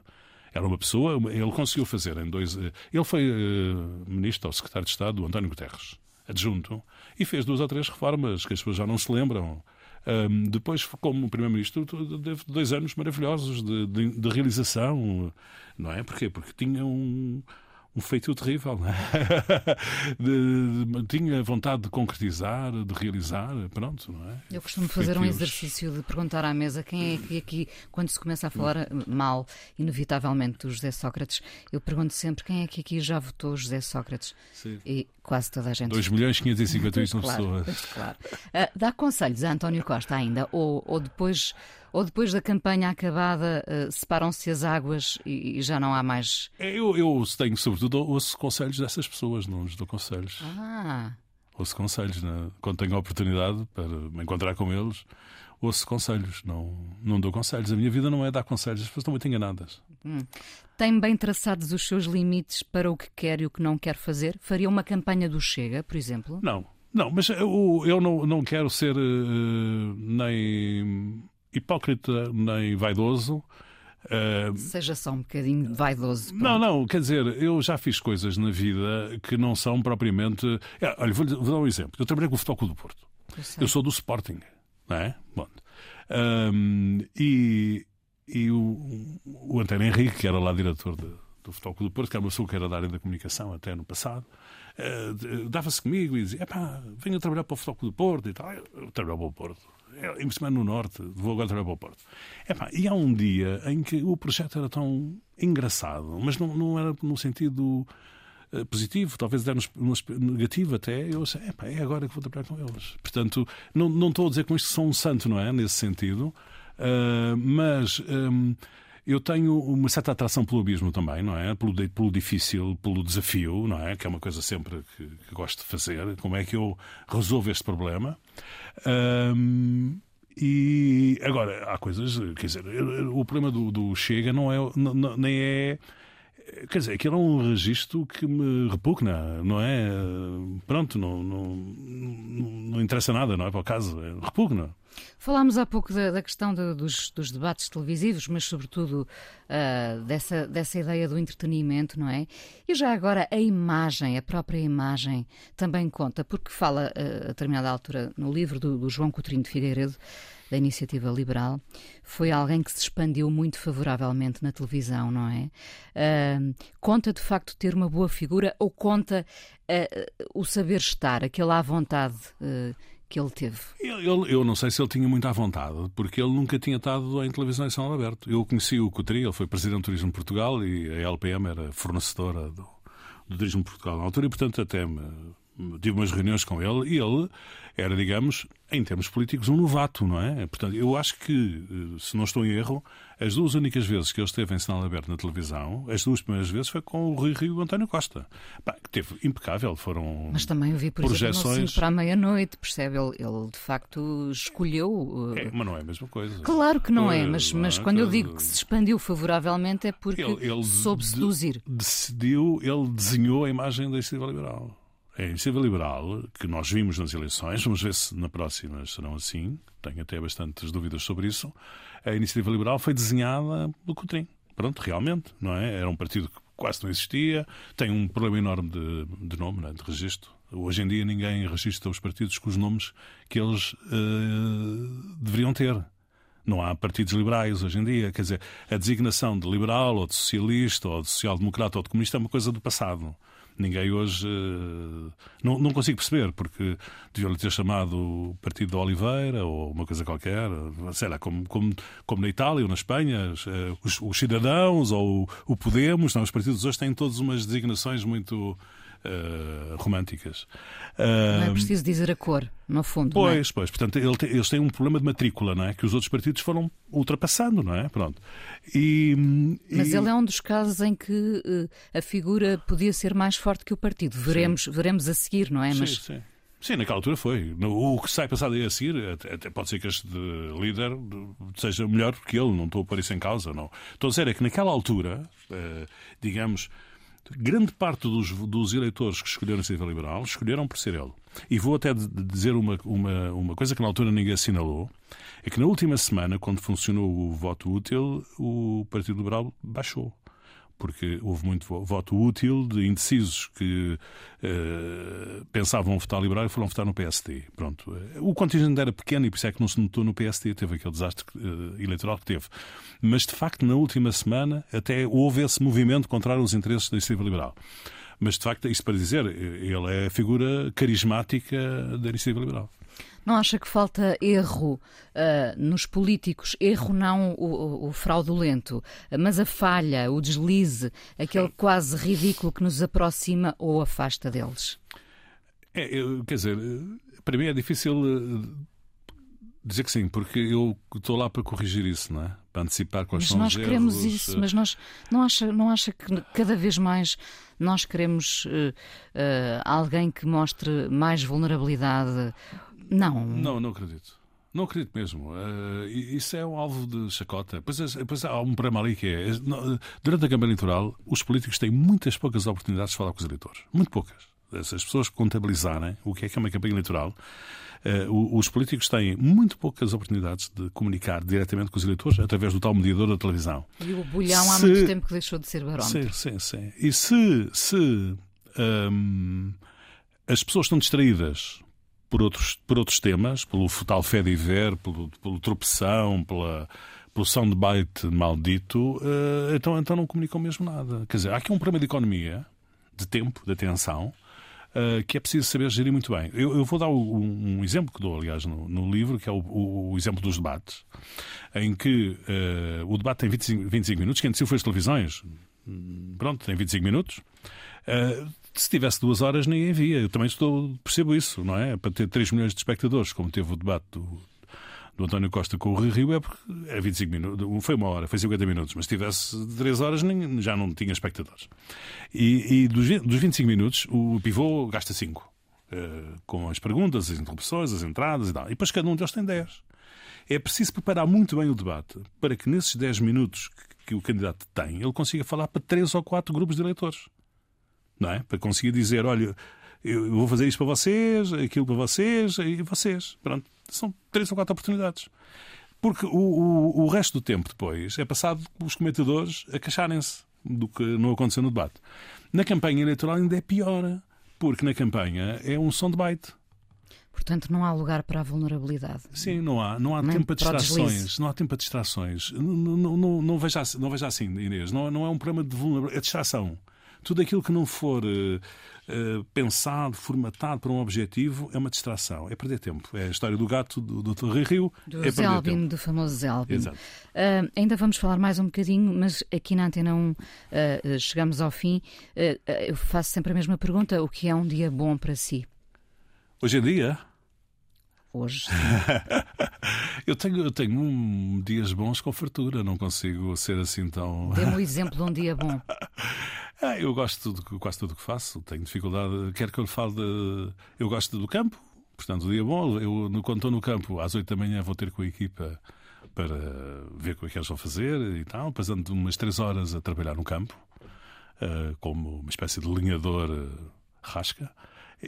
Era uma pessoa, ele conseguiu fazer em dois. Eh, ele foi uh, ministro ou secretário de Estado do António Guterres, adjunto, e fez duas ou três reformas que as pessoas já não se lembram. Um, depois, como primeiro-ministro, teve dois anos maravilhosos de, de, de, realização, não é? Porquê? Porque tinha um, um feito terrível. É? de, de, tinha vontade de concretizar, de realizar, pronto, não é? Eu costumo fazer Feitios. um exercício de perguntar à mesa quem é que aqui, quando se começa a falar mal, inevitavelmente, do José Sócrates, eu pergunto sempre quem é que aqui já votou José Sócrates. Sim. E quase toda a gente. 2 milhões 551 claro, pessoas. pois, claro. Uh, dá conselhos a António Costa ainda? Ou, ou, depois, ou depois da campanha acabada uh, separam-se as águas e, e, já não há mais. Eu, eu tenho, sobretudo, ouço conselhos dessas pessoas, não lhes dou conselhos. Ah. Ouço conselhos, né? quando tenho a oportunidade para me encontrar com eles, ouço conselhos, não, não dou conselhos. A minha vida não é dar conselhos, as pessoas estão muito enganadas. Hum. Tem bem traçados os seus limites para o que quer e o que não quer fazer? Faria uma campanha do Chega, por exemplo? Não, não, mas eu, eu não, não quero ser uh, nem hipócrita nem vaidoso. Uh, Seja só um bocadinho vaidoso. Pronto. Não, não, quer dizer, eu já fiz coisas na vida que não são propriamente. É, olha, vou, vou, dar um exemplo. Eu trabalhei com o Futebol do Porto. Eu sou do Sporting, não é? Bom, um, e e o, o António Henrique, que era lá diretor de, do Futebol do Porto, que era uma pessoa que era da área da comunicação até no passado, uh, dava-se comigo e dizia: pá, venha trabalhar para o Futebol do Porto e tal. Eu trabalho para o Porto. É, em cima no Norte, vou agora trabalhar para o Porto. Epá, e há um dia em que o projeto era tão engraçado, mas não, não era no sentido uh, positivo, talvez era negativo até. Eu sei, epá, é agora que vou trabalhar com eles. Portanto, não, não estou a dizer com isto que sou um santo, não é? Nesse sentido. Uh, mas um, eu tenho uma certa atração pelo abismo também, não é? Pelo, pelo difícil, pelo desafio, não é? Que é uma coisa sempre que, que gosto de fazer. Como é que eu resolvo este problema? Um, e agora, há coisas, quer dizer, o problema do, do Chega não é, não, nem é. Quer dizer, aquilo é um registro que me repugna, não é? Pronto, não, não, não, não interessa nada, não é? Para o caso, é, repugna. Falámos há pouco da, da questão dos, dos, debates televisivos, mas sobretudo uh, dessa, dessa ideia do entretenimento, não é? E já agora a imagem, a própria imagem, também conta, porque fala uh, a determinada altura no livro do, do João Coutinho de Figueiredo, da Iniciativa Liberal, foi alguém que se expandiu muito favoravelmente na televisão, não é? Uh, conta de facto ter uma boa figura ou conta o saber estar, aquela à vontade que ele teve? Eu, eu, não sei se ele tinha muita vontade, porque ele nunca tinha estado em televisão em São aberto. Eu conheci o Coutrinho, ele foi presidente do Turismo Portugal e a LPM era fornecedora do, do Turismo Portugal na altura e, portanto, até me, tive umas reuniões com ele e ele era, digamos, em termos políticos, um novato, não é? Portanto, eu acho que, eh, se não estou em erro, as duas únicas vezes que ele esteve em sinal aberto na televisão, as duas primeiras vezes foi com o Rui Rio e o António Costa. Que teve impecável, foram Mas também eu vi, por projeções... exemplo, para a meia-noite, percebe? Ele, ele, de facto escolheu... Uh... É, mas não é a mesma coisa. Claro que não é, mas, mas quando eu digo que se expandiu favoravelmente é porque ele, ele soube seduzir. Decidiu, ele desenhou a imagem da iniciativa liberal. A iniciativa liberal, que nós vimos nas eleições, vamos ver se na próxima serão assim, tenho até bastantes dúvidas sobre isso. A iniciativa liberal foi desenhada pelo Coutrinho. Pronto, realmente, não é? Era um partido que quase não existia, tem um problema enorme de, de nome, é? de registro. Hoje em dia ninguém registra os partidos com os nomes que eles uh, deveriam ter. Não há partidos liberais hoje em dia. Quer dizer, a designação de liberal, ou de socialista, ou de social-democrata, ou de comunista é uma coisa do passado. Ninguém hoje. Uh, não, não consigo perceber, porque deviam-lhe ter chamado Partido da Oliveira ou uma coisa qualquer, sei lá, como, como, como na Itália ou na Espanha, uh, os, os, cidadãos ou o Podemos. Não, os partidos hoje têm todas umas designações muito uh, românticas. Uh, não é preciso dizer a cor, no fundo. Pois, é? pois. Portanto, eles têm um problema de matrícula, não é? Que os outros partidos foram ultrapassando, não é? Pronto. E, Mas e... ele é um dos casos em que uh, a figura podia ser mais forte que o partido. Veremos, veremos a seguir, não é? Sim, Mas... sim. Sim, naquela altura foi. O que sai passado a seguir, até pode ser que este líder seja melhor que ele, não estou a pôr isso em causa. Não. Estou a dizer é que naquela altura, digamos, grande parte dos, dos eleitores que escolheram a iniciativa liberal escolheram por ser ele. E vou até dizer uma, uma, uma coisa que na altura ninguém assinalou, é que na última semana, quando funcionou o voto útil, o Partido Liberal baixou porque houve muito voto útil de indecisos que uh, pensavam votar liberal e foram votar no PSD. Pronto. O contingente era pequeno e por isso é que não se notou no PSD, teve aquele desastre uh, eleitoral que teve. Mas, de facto, na última semana até houve esse movimento contrário aos interesses da iniciativa liberal. Mas, de facto, isso para dizer, ele é a figura carismática da iniciativa liberal. Não acha que falta erro uh, nos políticos? Erro não o, o, fraudulento, mas a falha, o deslize, aquele quase ridículo que nos aproxima ou afasta deles? É, eu, quer dizer, para mim é difícil eh, dizer que sim, porque eu estou lá para corrigir isso, não é? Para antecipar quais mas são nós os queremos erros. isso, mas nós não acha, não acha que cada vez mais nós queremos uh, uh, alguém que mostre mais vulnerabilidade? Não. Não, não acredito. Não acredito mesmo. Uh, isso é um alvo de chacota. Pois, pois há um problema ali que é. Durante a campanha eleitoral, os políticos têm muitas poucas oportunidades de falar com os eleitores. Muito poucas. Se as pessoas contabilizarem o que é que é uma campanha eleitoral, uh, os políticos têm muito poucas oportunidades de comunicar diretamente com os eleitores através do tal mediador da televisão. E o bolhão se... há muito tempo que deixou de ser barómetro. Sim, sim, sim. E se, se um, as pessoas estão distraídas por outros, por outros temas, pelo tal fé de ver, pelo, pelo tropeção, pela, pelo soundbite maldito, uh, então, então não comunicam mesmo nada. Quer dizer, há aqui um problema de economia, de tempo, de atenção, uh, que é preciso saber gerir muito bem. Eu, eu vou dar um, um, exemplo que dou, aliás, no, no livro, que é o, o, o, exemplo dos debates, em que uh, o debate tem 25, 25 minutos, quem decidiu foi as televisões. Pronto, tem 25 minutos. Uh, se tivesse duas horas, ninguém via. Eu também estou, percebo isso, não é? Para ter 3 milhões de espectadores, como teve o debate do, do António Costa com o Rui Rio, é porque é 25 minutos, foi uma hora, foi 50 minutos, mas se tivesse 3 horas, já não tinha espectadores. E, e dos, dos 25 minutos, o pivô gasta 5. Uh, eh, com as perguntas, as interrupções, as entradas e tal. E depois cada um deles tem 10. É preciso preparar muito bem o debate para que nesses 10 minutos que, que o candidato tem, ele consiga falar para 3 ou 4 grupos de eleitores não é? Para conseguir dizer, olha, eu vou fazer isto para vocês, aquilo para vocês e vocês. Pronto, são três ou quatro oportunidades. Porque o, o, o resto do tempo depois é passado os comentadores a queixarem-se do que não aconteceu no debate. Na campanha eleitoral ainda é pior, porque na campanha é um som de baita. Portanto, não há lugar para a vulnerabilidade. Sim, não há. Não há tempo para distrações. Não há tempo para distrações. Não, não, não, não, veja, não veja assim, Inês. Não, não é um problema de vulnerabilidade. É distração. Tudo aquilo que não for uh, uh, pensado, formatado para um objetivo, é uma distração, é perder tempo. É a história do gato do Dr. Rui Rio. Do é Zé Albino, do famoso Zé Albino. Exato. Uh, ainda vamos falar mais um bocadinho, mas aqui na Antena 1 chegamos ao fim. eu faço sempre a mesma pergunta: o que é um dia bom para si? Hoje é dia? hoje? eu tenho, eu tenho um, dias bons com fartura, não consigo ser assim tão. Dê-me um exemplo de um dia bom. ah, eu gosto de quase tudo o que faço, tenho dificuldade. Quero que eu lhe fale de. Eu gosto do campo, portanto, o dia bom. Eu, quando estou no campo, às 8 da manhã, vou ter com a equipa para ver o que é que eles vão fazer e tal. Depois ando umas 3 horas a trabalhar no campo, uh, como uma espécie de linhador uh, rasca.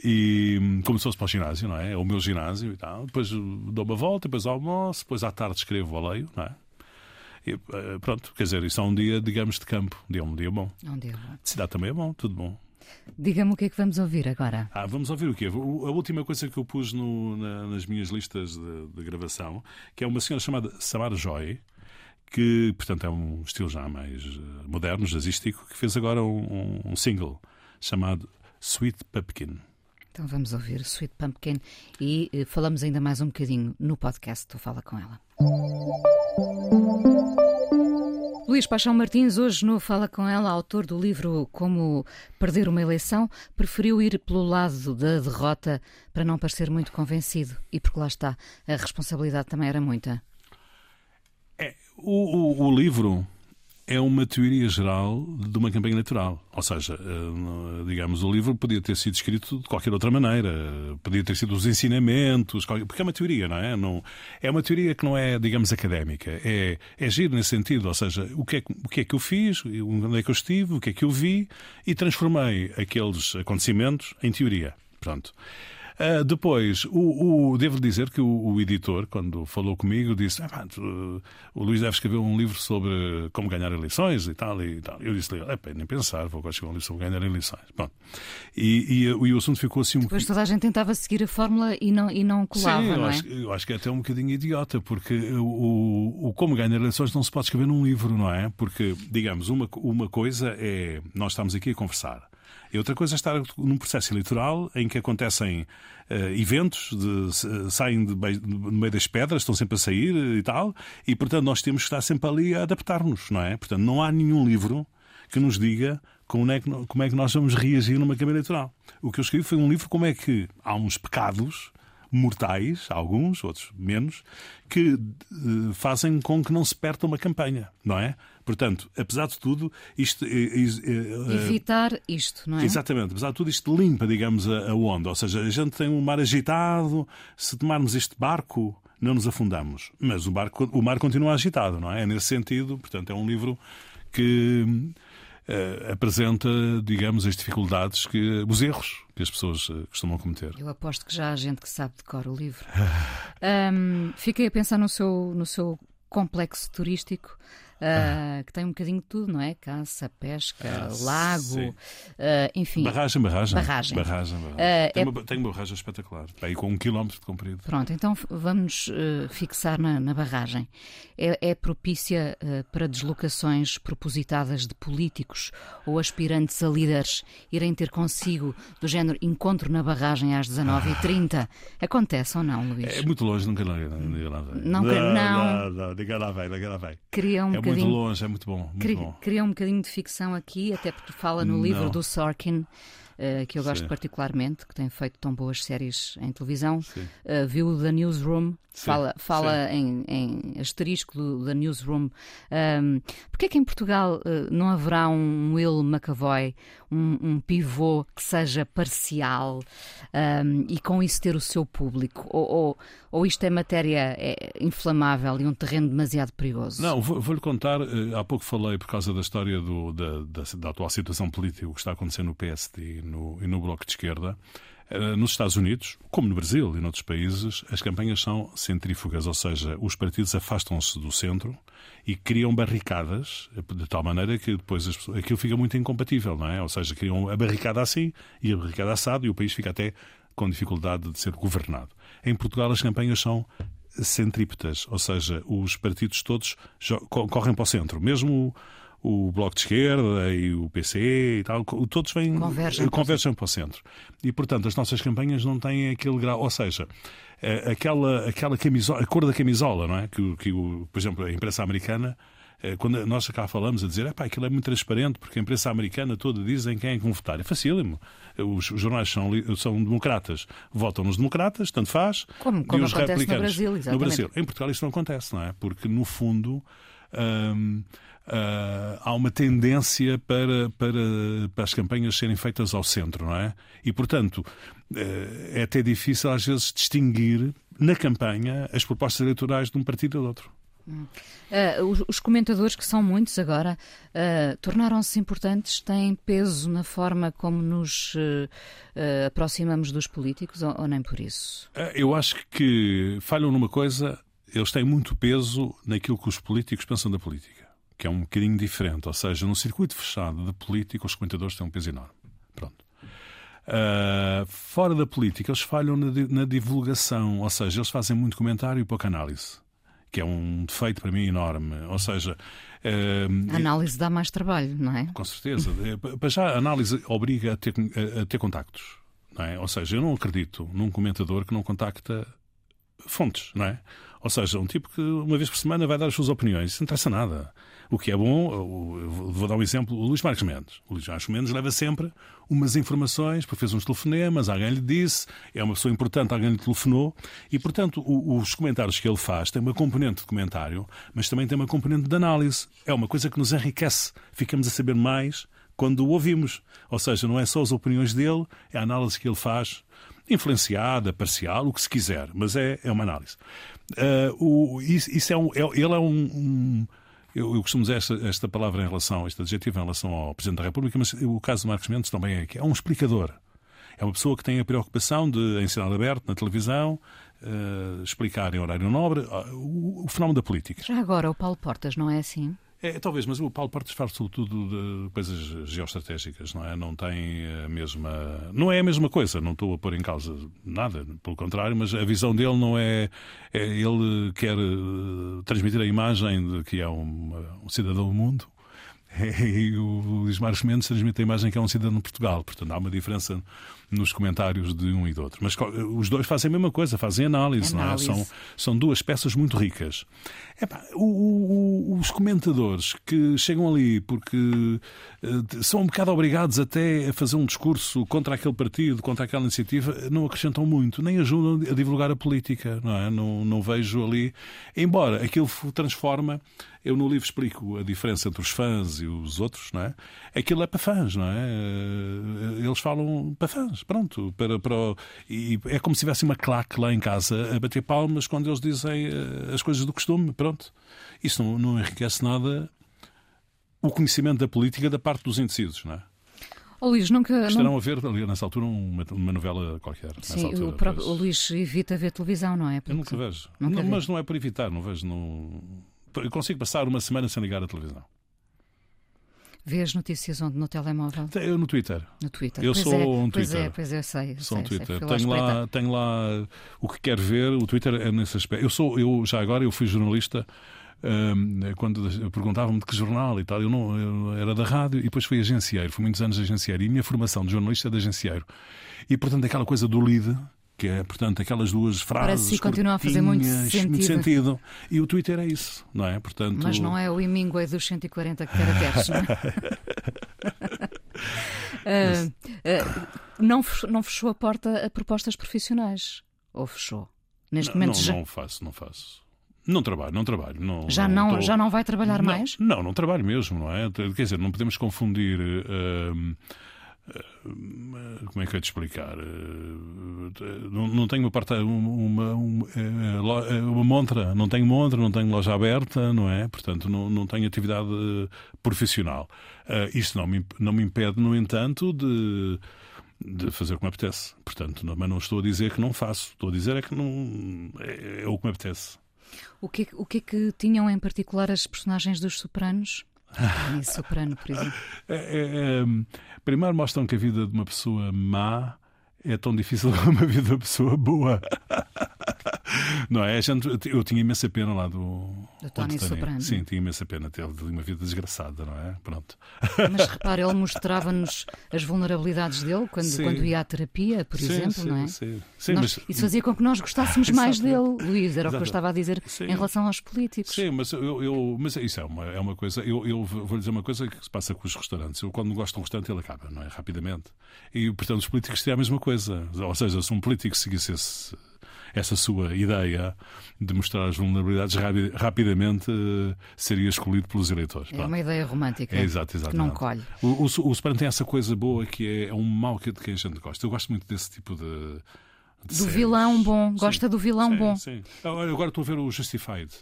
E como se fosse para o ginásio, não é? É o meu ginásio e tal. Depois dou uma volta, depois almoço, depois à tarde escrevo ou leio, não é? E, eh, pronto, quer dizer, isso é um dia, digamos, de campo. Um dia, um dia bom. É um dia bom. De cidade também é bom, tudo bom. Diga-me o que é que vamos ouvir agora. Ah, vamos ouvir o quê? A última coisa que eu pus no, na, nas minhas listas de, de, gravação, que é uma senhora chamada Samara Joy, que, portanto, é um estilo já mais eh, moderno, jazzístico, que fez agora um, um single chamado Sweet Pumpkin. Então vamos ouvir Sweet Pumpkin e eh, falamos ainda mais um bocadinho no podcast do Fala Com Ela. Luís Paixão Martins, hoje no Fala Com Ela, autor do livro Como Perder uma Eleição, preferiu ir pelo lado da derrota para não parecer muito convencido. E porque lá está, a responsabilidade também era muita. É, o, o, o livro é uma teoria geral de uma campanha eleitoral. Ou seja, eh, digamos, o livro podia ter sido escrito de qualquer outra maneira, podia ter sido os ensinamentos, porque é uma teoria, não é? Não, é uma teoria que não é, digamos, académica. É, é giro nesse sentido, ou seja, o que, é, o que é que eu fiz, onde é que eu estive, o que é que eu vi e transformei aqueles acontecimentos em teoria. Pronto. Uh, depois, o, o, devo dizer que o, o, editor, quando falou comigo, disse: ah, o Luís deve escrever um livro sobre como ganhar eleições e tal. E tal. Eu disse-lhe: é, nem pensar, vou escrever um livro sobre ganhar eleições. Bom, e, e, e, o assunto ficou assim um Depois toda a gente tentava seguir a fórmula e não, e não colava, Sim, eu, não é? acho, eu acho que é até um bocadinho idiota, porque o, o como ganhar eleições não se pode escrever num livro, não é? Porque, digamos, uma, uma coisa é nós estamos aqui a conversar. E outra coisa é estar num processo eleitoral em que acontecem uh, eventos, de, saem de, de, no meio das pedras, estão sempre a sair e tal, e portanto nós temos que estar sempre ali a adaptar-nos, não é? Portanto, não há nenhum livro que nos diga como é, que, como é que nós vamos reagir numa Câmara Eleitoral. O que eu escrevi foi um livro como é que há uns pecados mortais, alguns, outros menos, que uh, fazem com que não se perca uma campanha, não é? Portanto, apesar de tudo, isto. Uh, uh, Evitar isto, não é? Exatamente, apesar de tudo, isto limpa, digamos, a, onda. Ou seja, a gente tem um mar agitado, se tomarmos este barco, não nos afundamos. Mas o, barco, o mar continua agitado, não é? É nesse sentido, portanto, é um livro que uh, apresenta, digamos, as dificuldades, que, os erros que as pessoas uh, costumam cometer. Eu aposto que já há gente que sabe decorar o livro. um, fiquei a pensar no seu, no seu complexo turístico uh, que tem um bocadinho de tudo, não é? Caça, pesca, ah, lago, uh, enfim. Barragem, barragem. Barragem. barragem, barragem. Uh, tem, é... uma, tem uma barragem espetacular, aí com um quilómetro de comprido. Pronto, então vamos fixar na, na, barragem. É, é propícia para deslocações propositadas de políticos ou aspirantes a líderes irem ter consigo do género encontro na barragem às 19h30. Acontece ou não, Luís? É muito longe, nunca lá, nunca lá vai. Não, não, não. não, não, não lá vai, nunca lá vai. Cria um é muito longe, é muito bom. Muito cria, bom. cria um bocadinho de ficção aqui, até porque fala no Não. livro do Sorkin. Uh, que eu gosto Sim. particularmente, que tem feito tão boas séries em televisão. Sim. Uh, viu The Newsroom, Sim, fala, fala em, em asterisco do The Newsroom. Um, Porquê é que em Portugal uh, não haverá um Will McAvoy, um, um pivô que seja parcial um, e com isso ter o seu público? Ou, ou, ou isto é matéria é, inflamável e um terreno demasiado perigoso? Não, vou- vou-lhe contar. eh, Há pouco falei por causa da história do- da, da- da atual situação política, o que está acontecendo no PSD e no, e no Bloco de Esquerda. Eh, Nos Estados Unidos, como no Brasil e noutros países, as campanhas são centrífugas, ou seja, os partidos afastam-se do centro e criam barricadas, eh, de tal maneira que depois aquilo fica muito incompatível, não é? Ou seja, criam a barricada assim e a barricada assado e o país fica até com dificuldade de ser governado. Em Portugal, as campanhas são centrípetas, ou seja, os partidos todos correm para o centro, mesmo o, o Bloco de Esquerda e o PC e tal, todos vêm, Convergem para o convergem para o centro. E, portanto, as nossas campanhas não têm aquele grau, ou seja, eh, aquela, aquela camisola, a cor da camisola, não é? Que, que por exemplo, a imprensa americana quando nós cá falamos a dizer, "Epá, aquilo é muito transparente, porque a imprensa americana toda dizem quem é que vão votar. É facílimo. Os, os jornais são, são democratas, votam nos democratas, tanto faz. Como- como e os acontece no. Brasil, No. Brasil. Em Portugal isso não acontece, não é? Porque, no fundo, hum, ah, há uma tendência para, para, para as campanhas serem feitas ao centro, não é? E, portanto, eh, é até difícil às vezes distinguir na campanha as propostas eleitorais de um partido ou de outro. Uh, os, os comentadores, que são muitos agora, uh, tornaram-se importantes, têm peso na forma como nos uh, uh, aproximamos dos políticos ou, ou nem por isso? Eu acho que falham numa coisa, eles têm muito peso naquilo que os políticos pensam da política, que é um bocadinho diferente. Ou seja, num circuito fechado de política, os comentadores têm um peso enorme. Pronto. Ah, fora da política, eles falham na, na divulgação, ou seja, eles fazem muito comentário e pouca análise, que é um defeito para mim enorme. Ou seja, ah, A análise dá mais trabalho, não é? com certeza. Pa- Para já, a análise obriga a ter, a ter contactos. Não é? Ou seja, eu não acredito num comentador que não contacta fontes, não é? Ou seja, um tipo que uma vez por semana vai dar as suas opiniões. Isso não interessa nada. O que é bom, vou- dar um exemplo, o Luís Marques Mendes. O Luís Marques Mendes leva sempre umas informações, porque fez uns telefonemas, alguém lhe disse, é uma pessoa importante, alguém lhe telefonou, e portanto os comentários que ele faz têm uma componente de comentário, mas também tem uma componente de análise. É uma coisa que nos enriquece. Ficamos a saber mais quando o ouvimos. Ou seja, não é só as opiniões dele, é a análise que ele faz, influenciada, parcial, o que se quiser, mas é, é uma análise. Ah, o, isso, isso é um, é- ele é um. um- eu, eu costumo dizer esta, esta palavra em relação, este adjetivo em relação ao Presidente da República, mas o caso de Marcos Mendes também é que é um explicador. É uma pessoa que tem a preocupação de, em sinal aberto, na televisão, ah, explicar em horário nobre ah, o, o fenómeno da política. Já agora, o Paulo Portas não é assim? É, talvez, mas o Paulo Portas faz sobretudo de coisas geoestratégicas, não é? Não tem a mesma. Não é a mesma coisa, não estou a pôr em causa nada, pelo contrário, mas a visão dele não é. é ele quer eh, transmitir a imagem de que é um, um cidadão do mundo. E o Luís Marcos Mendes transmite a imagem que é um cidadão de Portugal. Portanto, há uma diferença nos comentários de um e do outro. Mas os dois fazem a mesma coisa, fazem análise, análise. não é? São, são duas peças muito ricas. Epá, o, o, os comentadores que chegam ali porque uh, são um bocado obrigados até a fazer um discurso contra aquele partido, contra aquela iniciativa, não acrescentam muito, nem ajudam a divulgar a política, não é? Não, não vejo ali. Embora aquilo transforma eu no livro explico a diferença entre os fãs e os outros, não é? Aquilo é para fãs, não é? Eh, eles falam para fãs, pronto. Para, para, e é como se tivesse uma claque lá em casa a bater palmas quando eles dizem eh, as coisas do costume, pronto. Isso não, não enriquece nada o conhecimento da política da parte dos indecisos, não é? O Luís, nunca. Estarão não... a ver nessa altura uma, uma novela qualquer. Sim, altura, o, próprio, o Luís evita ver televisão, não é? Porque... Eu nunca vejo. Nunca não, mas não é por evitar, não vejo. No eu consigo passar uma semana sem ligar a televisão. Vê as notícias onde? No telemóvel? Eu no Twitter. No Twitter. Eu pois sou é, um Twitter. Pois é, pois eu sei. sou sei, um Twitter. Sei, tenho, lá, tenho lá o que quero ver. O Twitter é nesse aspecto. Eu sou, eu já agora, eu fui jornalista. Um, quando perguntavam-me de que jornal e tal, eu não eu era da rádio e depois fui agencieiro, fui muitos anos agencieiro e a minha formação de jornalista é de agencieiro. E portanto, aquela coisa do lead, que é, portanto, aquelas duas frases. Parece que continua a fazer muito sentido. muito sentido. E o Twitter é isso, não é? Portanto... Mas não é o Hemingway dos 140 caracteres, não é? uh, uh, não, não fechou a porta a propostas profissionais? Ou fechou? Neste não, momento não, já... não faço, não faço. Não trabalho, não trabalho. Não, já, não, não tô... já não vai trabalhar não, mais? Não, não trabalho mesmo, não é? Quer dizer, não podemos confundir. Uh, como é que eu te explicar? Não, não tenho uma, uma, uma, eh, uma, montra, não tenho montra, não tenho loja aberta, não é? Portanto, não, não tenho atividade profissional. Isto não me, não me impede, no entanto, de, de fazer o que me apetece. Portanto, não, mas não estou a dizer que não faço, estou a dizer é que não é, é o que me apetece. O que, o que é que tinham em particular as personagens dos Sopranos? Em Soprano, por exemplo. É, é, é, primeiro mostram que a vida de uma pessoa má é tão difícil uma vida de uma pessoa boa. Não é? Gente, eu tinha imensa pena lá do. Do Tony Soprano. Sim, tinha imensa pena. Teve uma vida desgraçada, não é? Pronto. Mas repare, ele mostrava-nos as vulnerabilidades dele quando, quando ia à terapia, por sim, exemplo, sim, não é? Sim, sim. Nós, mas... Isso fazia com que nós gostássemos mais dele, Luís, era o que eu estava a dizer em relação aos políticos. Sim, mas, eu, eu mas isso é uma, é uma coisa. Eu, eu vou dizer uma coisa que se passa com os restaurantes. Eu, quando gosto de um restaurante, ele acaba, não é? Rapidamente. E, portanto, os políticos têm a mesma coisa. Ou seja, se um político seguisse esse essa sua ideia de mostrar as vulnerabilidades rapidamente uh, seria escolhido pelos eleitores. É uma ideia romântica é, exato, que não colhe. O, o, o Soprano tem essa coisa boa que é, é um mal que, de quem a gente gosta. Eu gosto muito desse tipo de. de do séries. vilão bom, gosta sim, do vilão sim, bom. Sim. Agora estou a ver o Justified.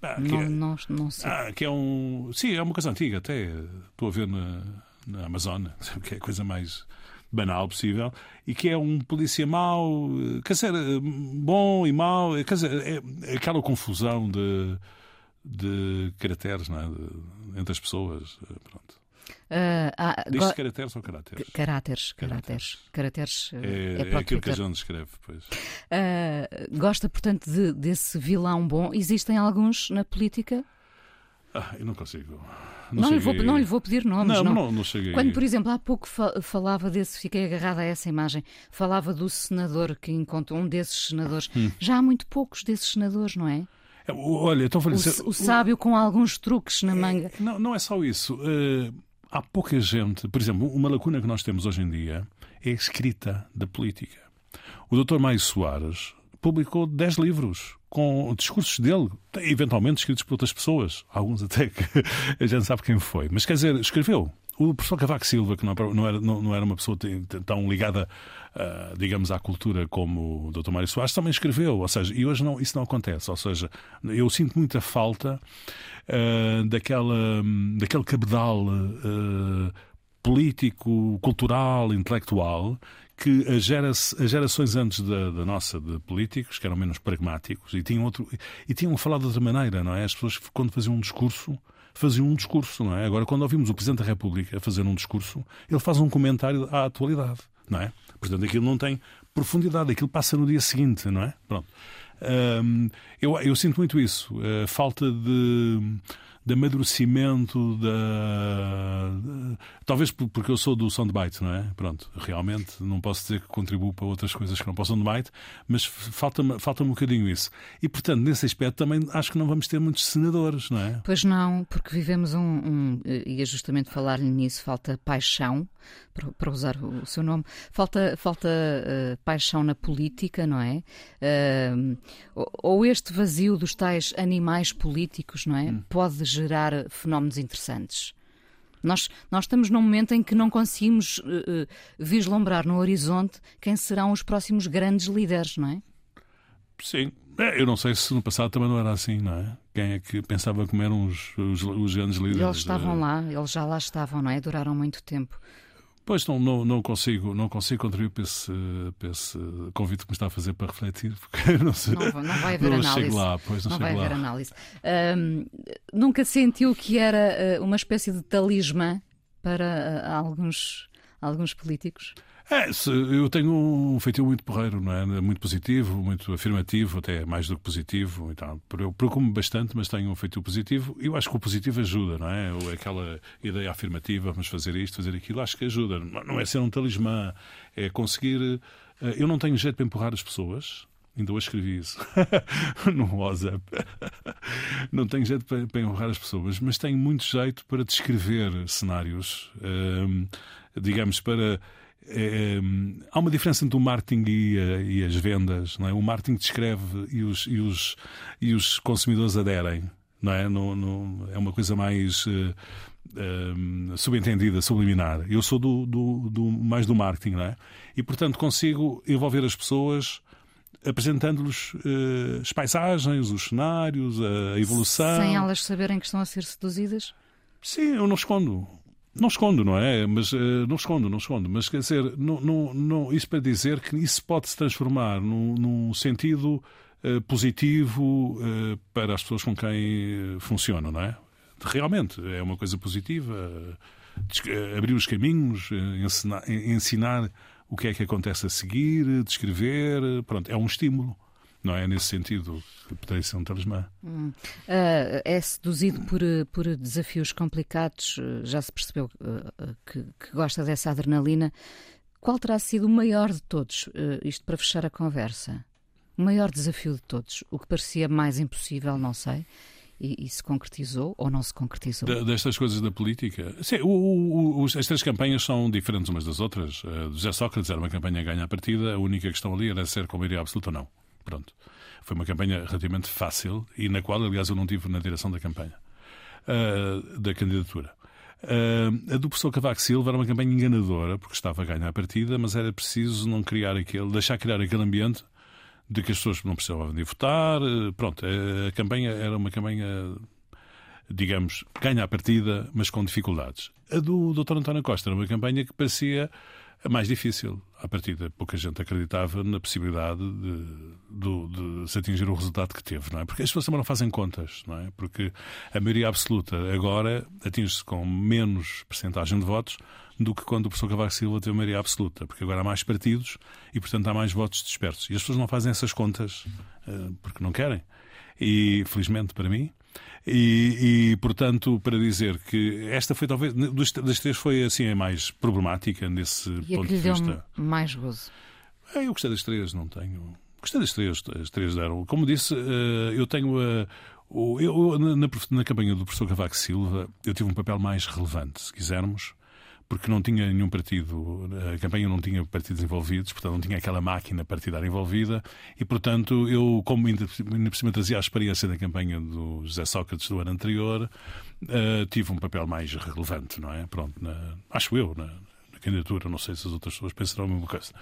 Ah, não, é, não, não sei. Ah, que é um. Sim, é uma coisa antiga, até. Estou a ver na, na Amazon, que é a coisa mais banal possível, e que é um polícia mau, quer dizer, bom e mau, quer dizer, é aquela confusão de, de caracteres não é? de, entre as pessoas. Pronto. Uh, ah, Diz go... caracteres ou caráteres? Caráteres, caráteres. Caráteres é, é, é aquilo que a gente escreve, pois. Uh, gosta, portanto, de, desse vilão bom. Existem alguns na política? Ah, eu não consigo. Não, não, lhe vou, não, lhe vou, pedir nomes. Não, não, não, cheguei. Quando, por exemplo, há pouco falava desse, fiquei agarrada a essa imagem, falava do senador que encontrou, um desses senadores. Hum. Já há muito poucos desses senadores, não é? Olha, então vou dizer... o, o sábio com alguns truques na manga. É, não, não é só isso. Uh, há pouca gente. Por exemplo, uma lacuna que nós temos hoje em dia é a escrita da política. O Dr. Maio Soares publicou 10 livros com discursos dele, eventualmente escritos por outras pessoas, alguns até que a gente sabe quem foi. Mas quer dizer, escreveu. O professor Cavaco Silva, que não era, não, era uma pessoa tão ligada, uh, digamos, à cultura como o Dr. Mário Soares, também escreveu. Ou seja, e hoje não, isso não acontece. Ou seja, eu sinto muita falta uh, daquela, daquele cabedal uh, político, cultural, intelectual que as, gera gerações antes da, da, nossa de políticos, que eram menos pragmáticos, e tinham, outro, e tinham falado de outra maneira, não é? As pessoas, quando faziam um discurso, faziam um discurso, não é? Agora, quando ouvimos o Presidente da República fazer um discurso, ele faz um comentário à atualidade, não é? Portanto, aquilo não tem profundidade, aquilo passa no dia seguinte, não é? Pronto. Um, eu, eu sinto muito isso, a falta de de amadurecimento da. de- talvez por- porque eu sou do soundbite, não é? Pronto, realmente não posso dizer que contribuo para outras coisas que não para o soundbite, mas falta-me falta um bocadinho isso. E portanto, nesse aspecto também acho que não vamos ter muitos senadores, não é? Pois não, porque vivemos um. um ia justamente falar-lhe nisso, falta paixão, para, usar o seu nome, falta, falta eh, paixão na política, não é? Eh, ou- este vazio dos tais animais políticos, não é? Pode gerar fenómenos interessantes. Nós, nós estamos num momento em que não conseguimos eh, vislumbrar no horizonte quem serão os próximos grandes líderes, não é? Sim. É, eu não sei se no passado também não era assim, não é? Quem é que pensava como eram os, os, os grandes líderes? Eles estavam Eh, lá, eles já lá estavam, não é? Duraram muito tempo. Pois não, não, não, consigo, não consigo contribuir para esse, para esse convite que me está a fazer para refletir, porque não sei. Não, não vai haver não análise. chego lá, pois não, Não chego vai lá. haver análise. Nunca sentiu que era ah, uma espécie de talismã para ah, alguns, alguns políticos? É, eu tenho um feitio muito porreiro, não é? Muito positivo, muito afirmativo, até mais do que positivo. Então, eu preocupo-me bastante, mas tenho um feitio positivo. E eu acho que o positivo ajuda, não é? Aquela ideia afirmativa, vamos fazer isto, fazer aquilo, acho que ajuda. Não é ser um talismã, é conseguir. eh, Eu não tenho jeito para empurrar as pessoas. Ainda hoje escrevi isso no WhatsApp. Não tenho jeito para, para empurrar as pessoas, mas tenho muito jeito para descrever cenários. hum, digamos, para. Hum, há uma diferença entre o marketing e, a- e as vendas. Não é? O marketing descreve e os, e os, e os consumidores aderem. Não é? Não- não- é uma coisa mais eh, hum, subentendida, subliminar. Eu sou do, do- do- mais do marketing, não é? E, portanto, consigo envolver as pessoas apresentando-lhes eh, as paisagens, os cenários, a evolução. Sem elas saberem que estão a ser seduzidas? Sim, eu não escondo. Não escondo, não é? Mas eh, não escondo, não escondo. Mas quer dizer, não, não, não, isso para dizer que isso pode se transformar num, num sentido eh, positivo eh, para as pessoas com quem eh, funciona, não é? Realmente, é uma coisa positiva. abrir os caminhos, ensinar, en- ensinar o que é que acontece a seguir, descrever, pronto, é um estímulo. Não é nesse sentido que poderia ser um talismã. Ah, é seduzido por, eh, por desafios complicados, eh, já se percebeu eh, que, que gosta dessa adrenalina. Qual terá sido o maior de todos? Eh, Isto para fechar a conversa. O maior desafio de todos, o que parecia mais impossível, não sei, e, e se concretizou ou não se concretizou. Destas coisas da política. Sim, o- o- três campanhas são diferentes umas das outras. Do José Sócrates era uma campanha a ganhar a partida, a única questão ali era ser com maioria absoluta ou não. Pronto. Foi uma campanha relativamente fácil e na qual, aliás, eu não tive na direção da campanha, ah, da candidatura. Ah, a do professor Cavaco Silva era uma campanha enganadora, porque estava a ganhar a partida, mas era preciso não criar aquele, deixar criar aquele ambiente de que as pessoas não precisavam de votar. eh, Pronto, a, a campanha era uma campanha digamos, ganha a partida, mas com dificuldades. A do Dr. António Costa era uma campanha que parecia a mais difícil. À partida, pouca gente acreditava na possibilidade de, do- de se atingir o resultado que teve, não é? Porque as pessoas também não fazem contas, não é? Porque a maioria absoluta agora atinge-se com menos percentagem de votos do que quando o professor Cavaco Silva teve a maioria absoluta, porque agora há mais partidos e, portanto, há mais votos dispersos. E as pessoas não fazem essas contas eh, porque não querem. E, felizmente para mim, e, e, portanto, para dizer que esta foi talvez, das três, foi assim a mais problemática nesse E a ponto de vista. mais gozo? É, eu gostei das três, não tenho. Gostei das três, as três deram. Como disse, eh, eu tenho a. o- eu, na, na, na campanha do professor Cavaco Silva, eu tive um papel mais relevante, se quisermos, porque não tinha nenhum partido, a campanha não tinha partidos envolvidos, portanto não tinha aquela máquina partidária envolvida, e portanto eu, como ainda, por cima trazia a experiência da campanha do José Sócrates do ano anterior, eh, tive um papel mais relevante, não é? Pronto, na- acho eu, na, na candidatura, não sei se as outras pessoas pensarão a mesma coisa.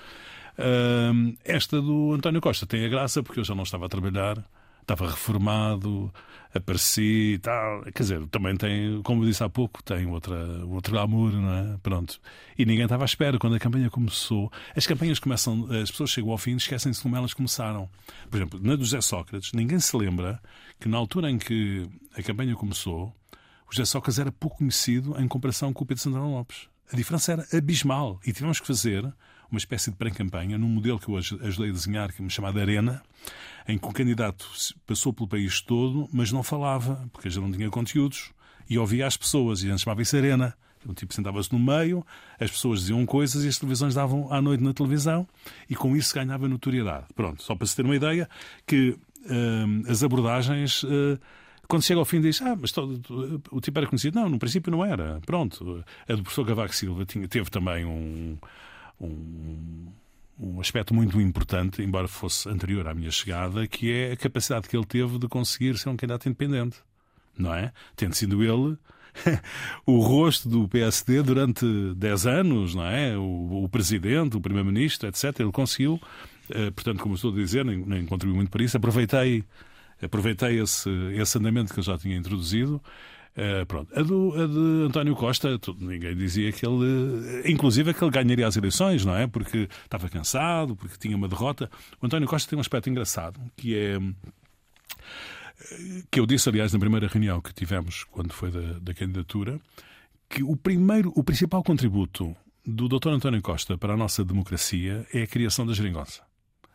Ahm, esta do António Costa tem a graça porque eu já não estava a trabalhar, estava reformado, apareci e tal. Quer dizer, também tem, como eu disse há pouco, tem outra, outro glamour, não é? Pronto. E ninguém estava à espera. Quando a campanha começou, as campanhas começam, as pessoas chegam ao fim e esquecem-se como elas começaram. Por exemplo, na do José Sócrates, ninguém se lembra que na altura em que a campanha começou, o José Sócrates era pouco conhecido em comparação com o Pedro Santana Lopes. A diferença era abismal e tivemos que fazer uma espécie de pré-campanha num modelo que eu aj- ajudei a desenhar, me chamado Arena, em que o candidato passou pelo país todo, mas não falava, porque já não tinha conteúdos, e ouvia as pessoas, e antes chamava-se Arena. O tipo sentava-se no meio, as pessoas diziam coisas e as televisões davam à noite na televisão e com isso ganhava notoriedade. Pronto, só para se ter uma ideia que hum, as abordagens. Uh, quando chega ao fim diz, ah, mas todo, o tipo era conhecido. Não, no princípio não era. Pronto. A do professor Cavaco Silva tinha, teve também um, um, um aspecto muito importante, embora fosse anterior à minha chegada, que é a capacidade que ele teve de conseguir ser um candidato independente. Não é? Tendo sido ele o rosto do PSD durante 10 anos, não é? O, o presidente, o primeiro-ministro, etc. Ele conseguiu, eh, portanto, como estou a dizer, nem, nem muito para isso, aproveitei, aproveitei esse, esse andamento que eu já tinha introduzido. Uh, pronto. A, do, a de António Costa, tudo, ninguém dizia que ele, inclusive, que ele ganharia as eleições, não é? Porque estava cansado, porque tinha uma derrota. O António Costa tem um aspecto engraçado, que é que eu disse, aliás, na primeira reunião que tivemos, quando foi da, da candidatura, que o primeiro, o principal contributo do Dr. António Costa para a nossa democracia é a criação da geringonça.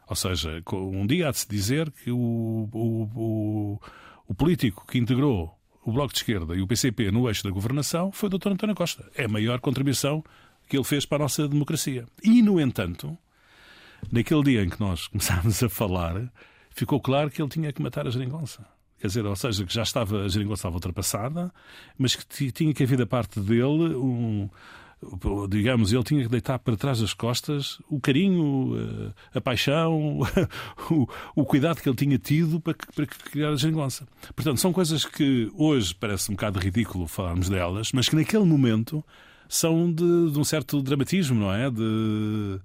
Ou seja, um dia há de se dizer que o, o, o, o político que integrou o Bloco de Esquerda e o PCP no eixo da governação foi o Dr. António Costa. É a maior contribuição que ele fez para a nossa democracia. E, no entanto, naquele dia em que nós começámos a falar, ficou claro que ele tinha que matar a geringonça. Quer dizer, ou seja, que já estava, a geringonça estava ultrapassada, mas que tinha que haver da parte dele um, digamos, ele tinha que deitar para trás das costas o carinho, a, paixão, o, o, cuidado que ele tinha tido para, para criar a geringonça. Portanto, são coisas que hoje parece um bocado ridículo falarmos delas, mas que naquele momento são de, de um certo dramatismo, não é? De,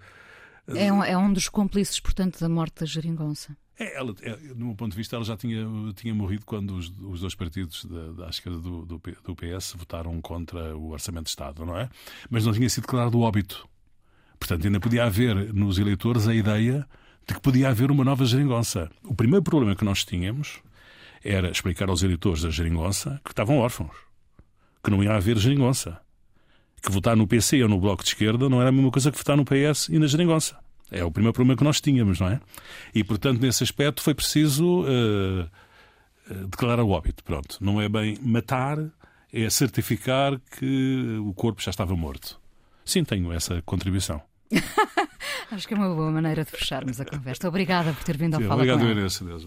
é um, é um dos cúmplices, portanto, da morte da geringonça. É, ela, é, do meu ponto de vista, ela já tinha, tinha morrido quando os, os dois partidos da, da esquerda do, do, do, PS votaram contra o Orçamento de Estado, não é? Mas não tinha sido declarado o óbito. Portanto, ainda podia haver nos eleitores a ideia de que podia haver uma nova geringonça. O primeiro problema que nós tínhamos era explicar aos eleitores da geringonça que estavam órfãos, que não ia haver geringonça, que votar no PC ou no Bloco de Esquerda não era a mesma coisa que votar no PS e na geringonça. É o primeiro problema que nós tínhamos, não é? E, portanto, nesse aspecto foi preciso uh, declarar o óbito. Pronto. Não é bem matar, é certificar que o corpo já estava morto. Sim, tenho essa contribuição. Acho que é uma boa maneira de fecharmos a conversa. Obrigada por ter vindo ao Sim, Fala Obrigado, Inês. Deus.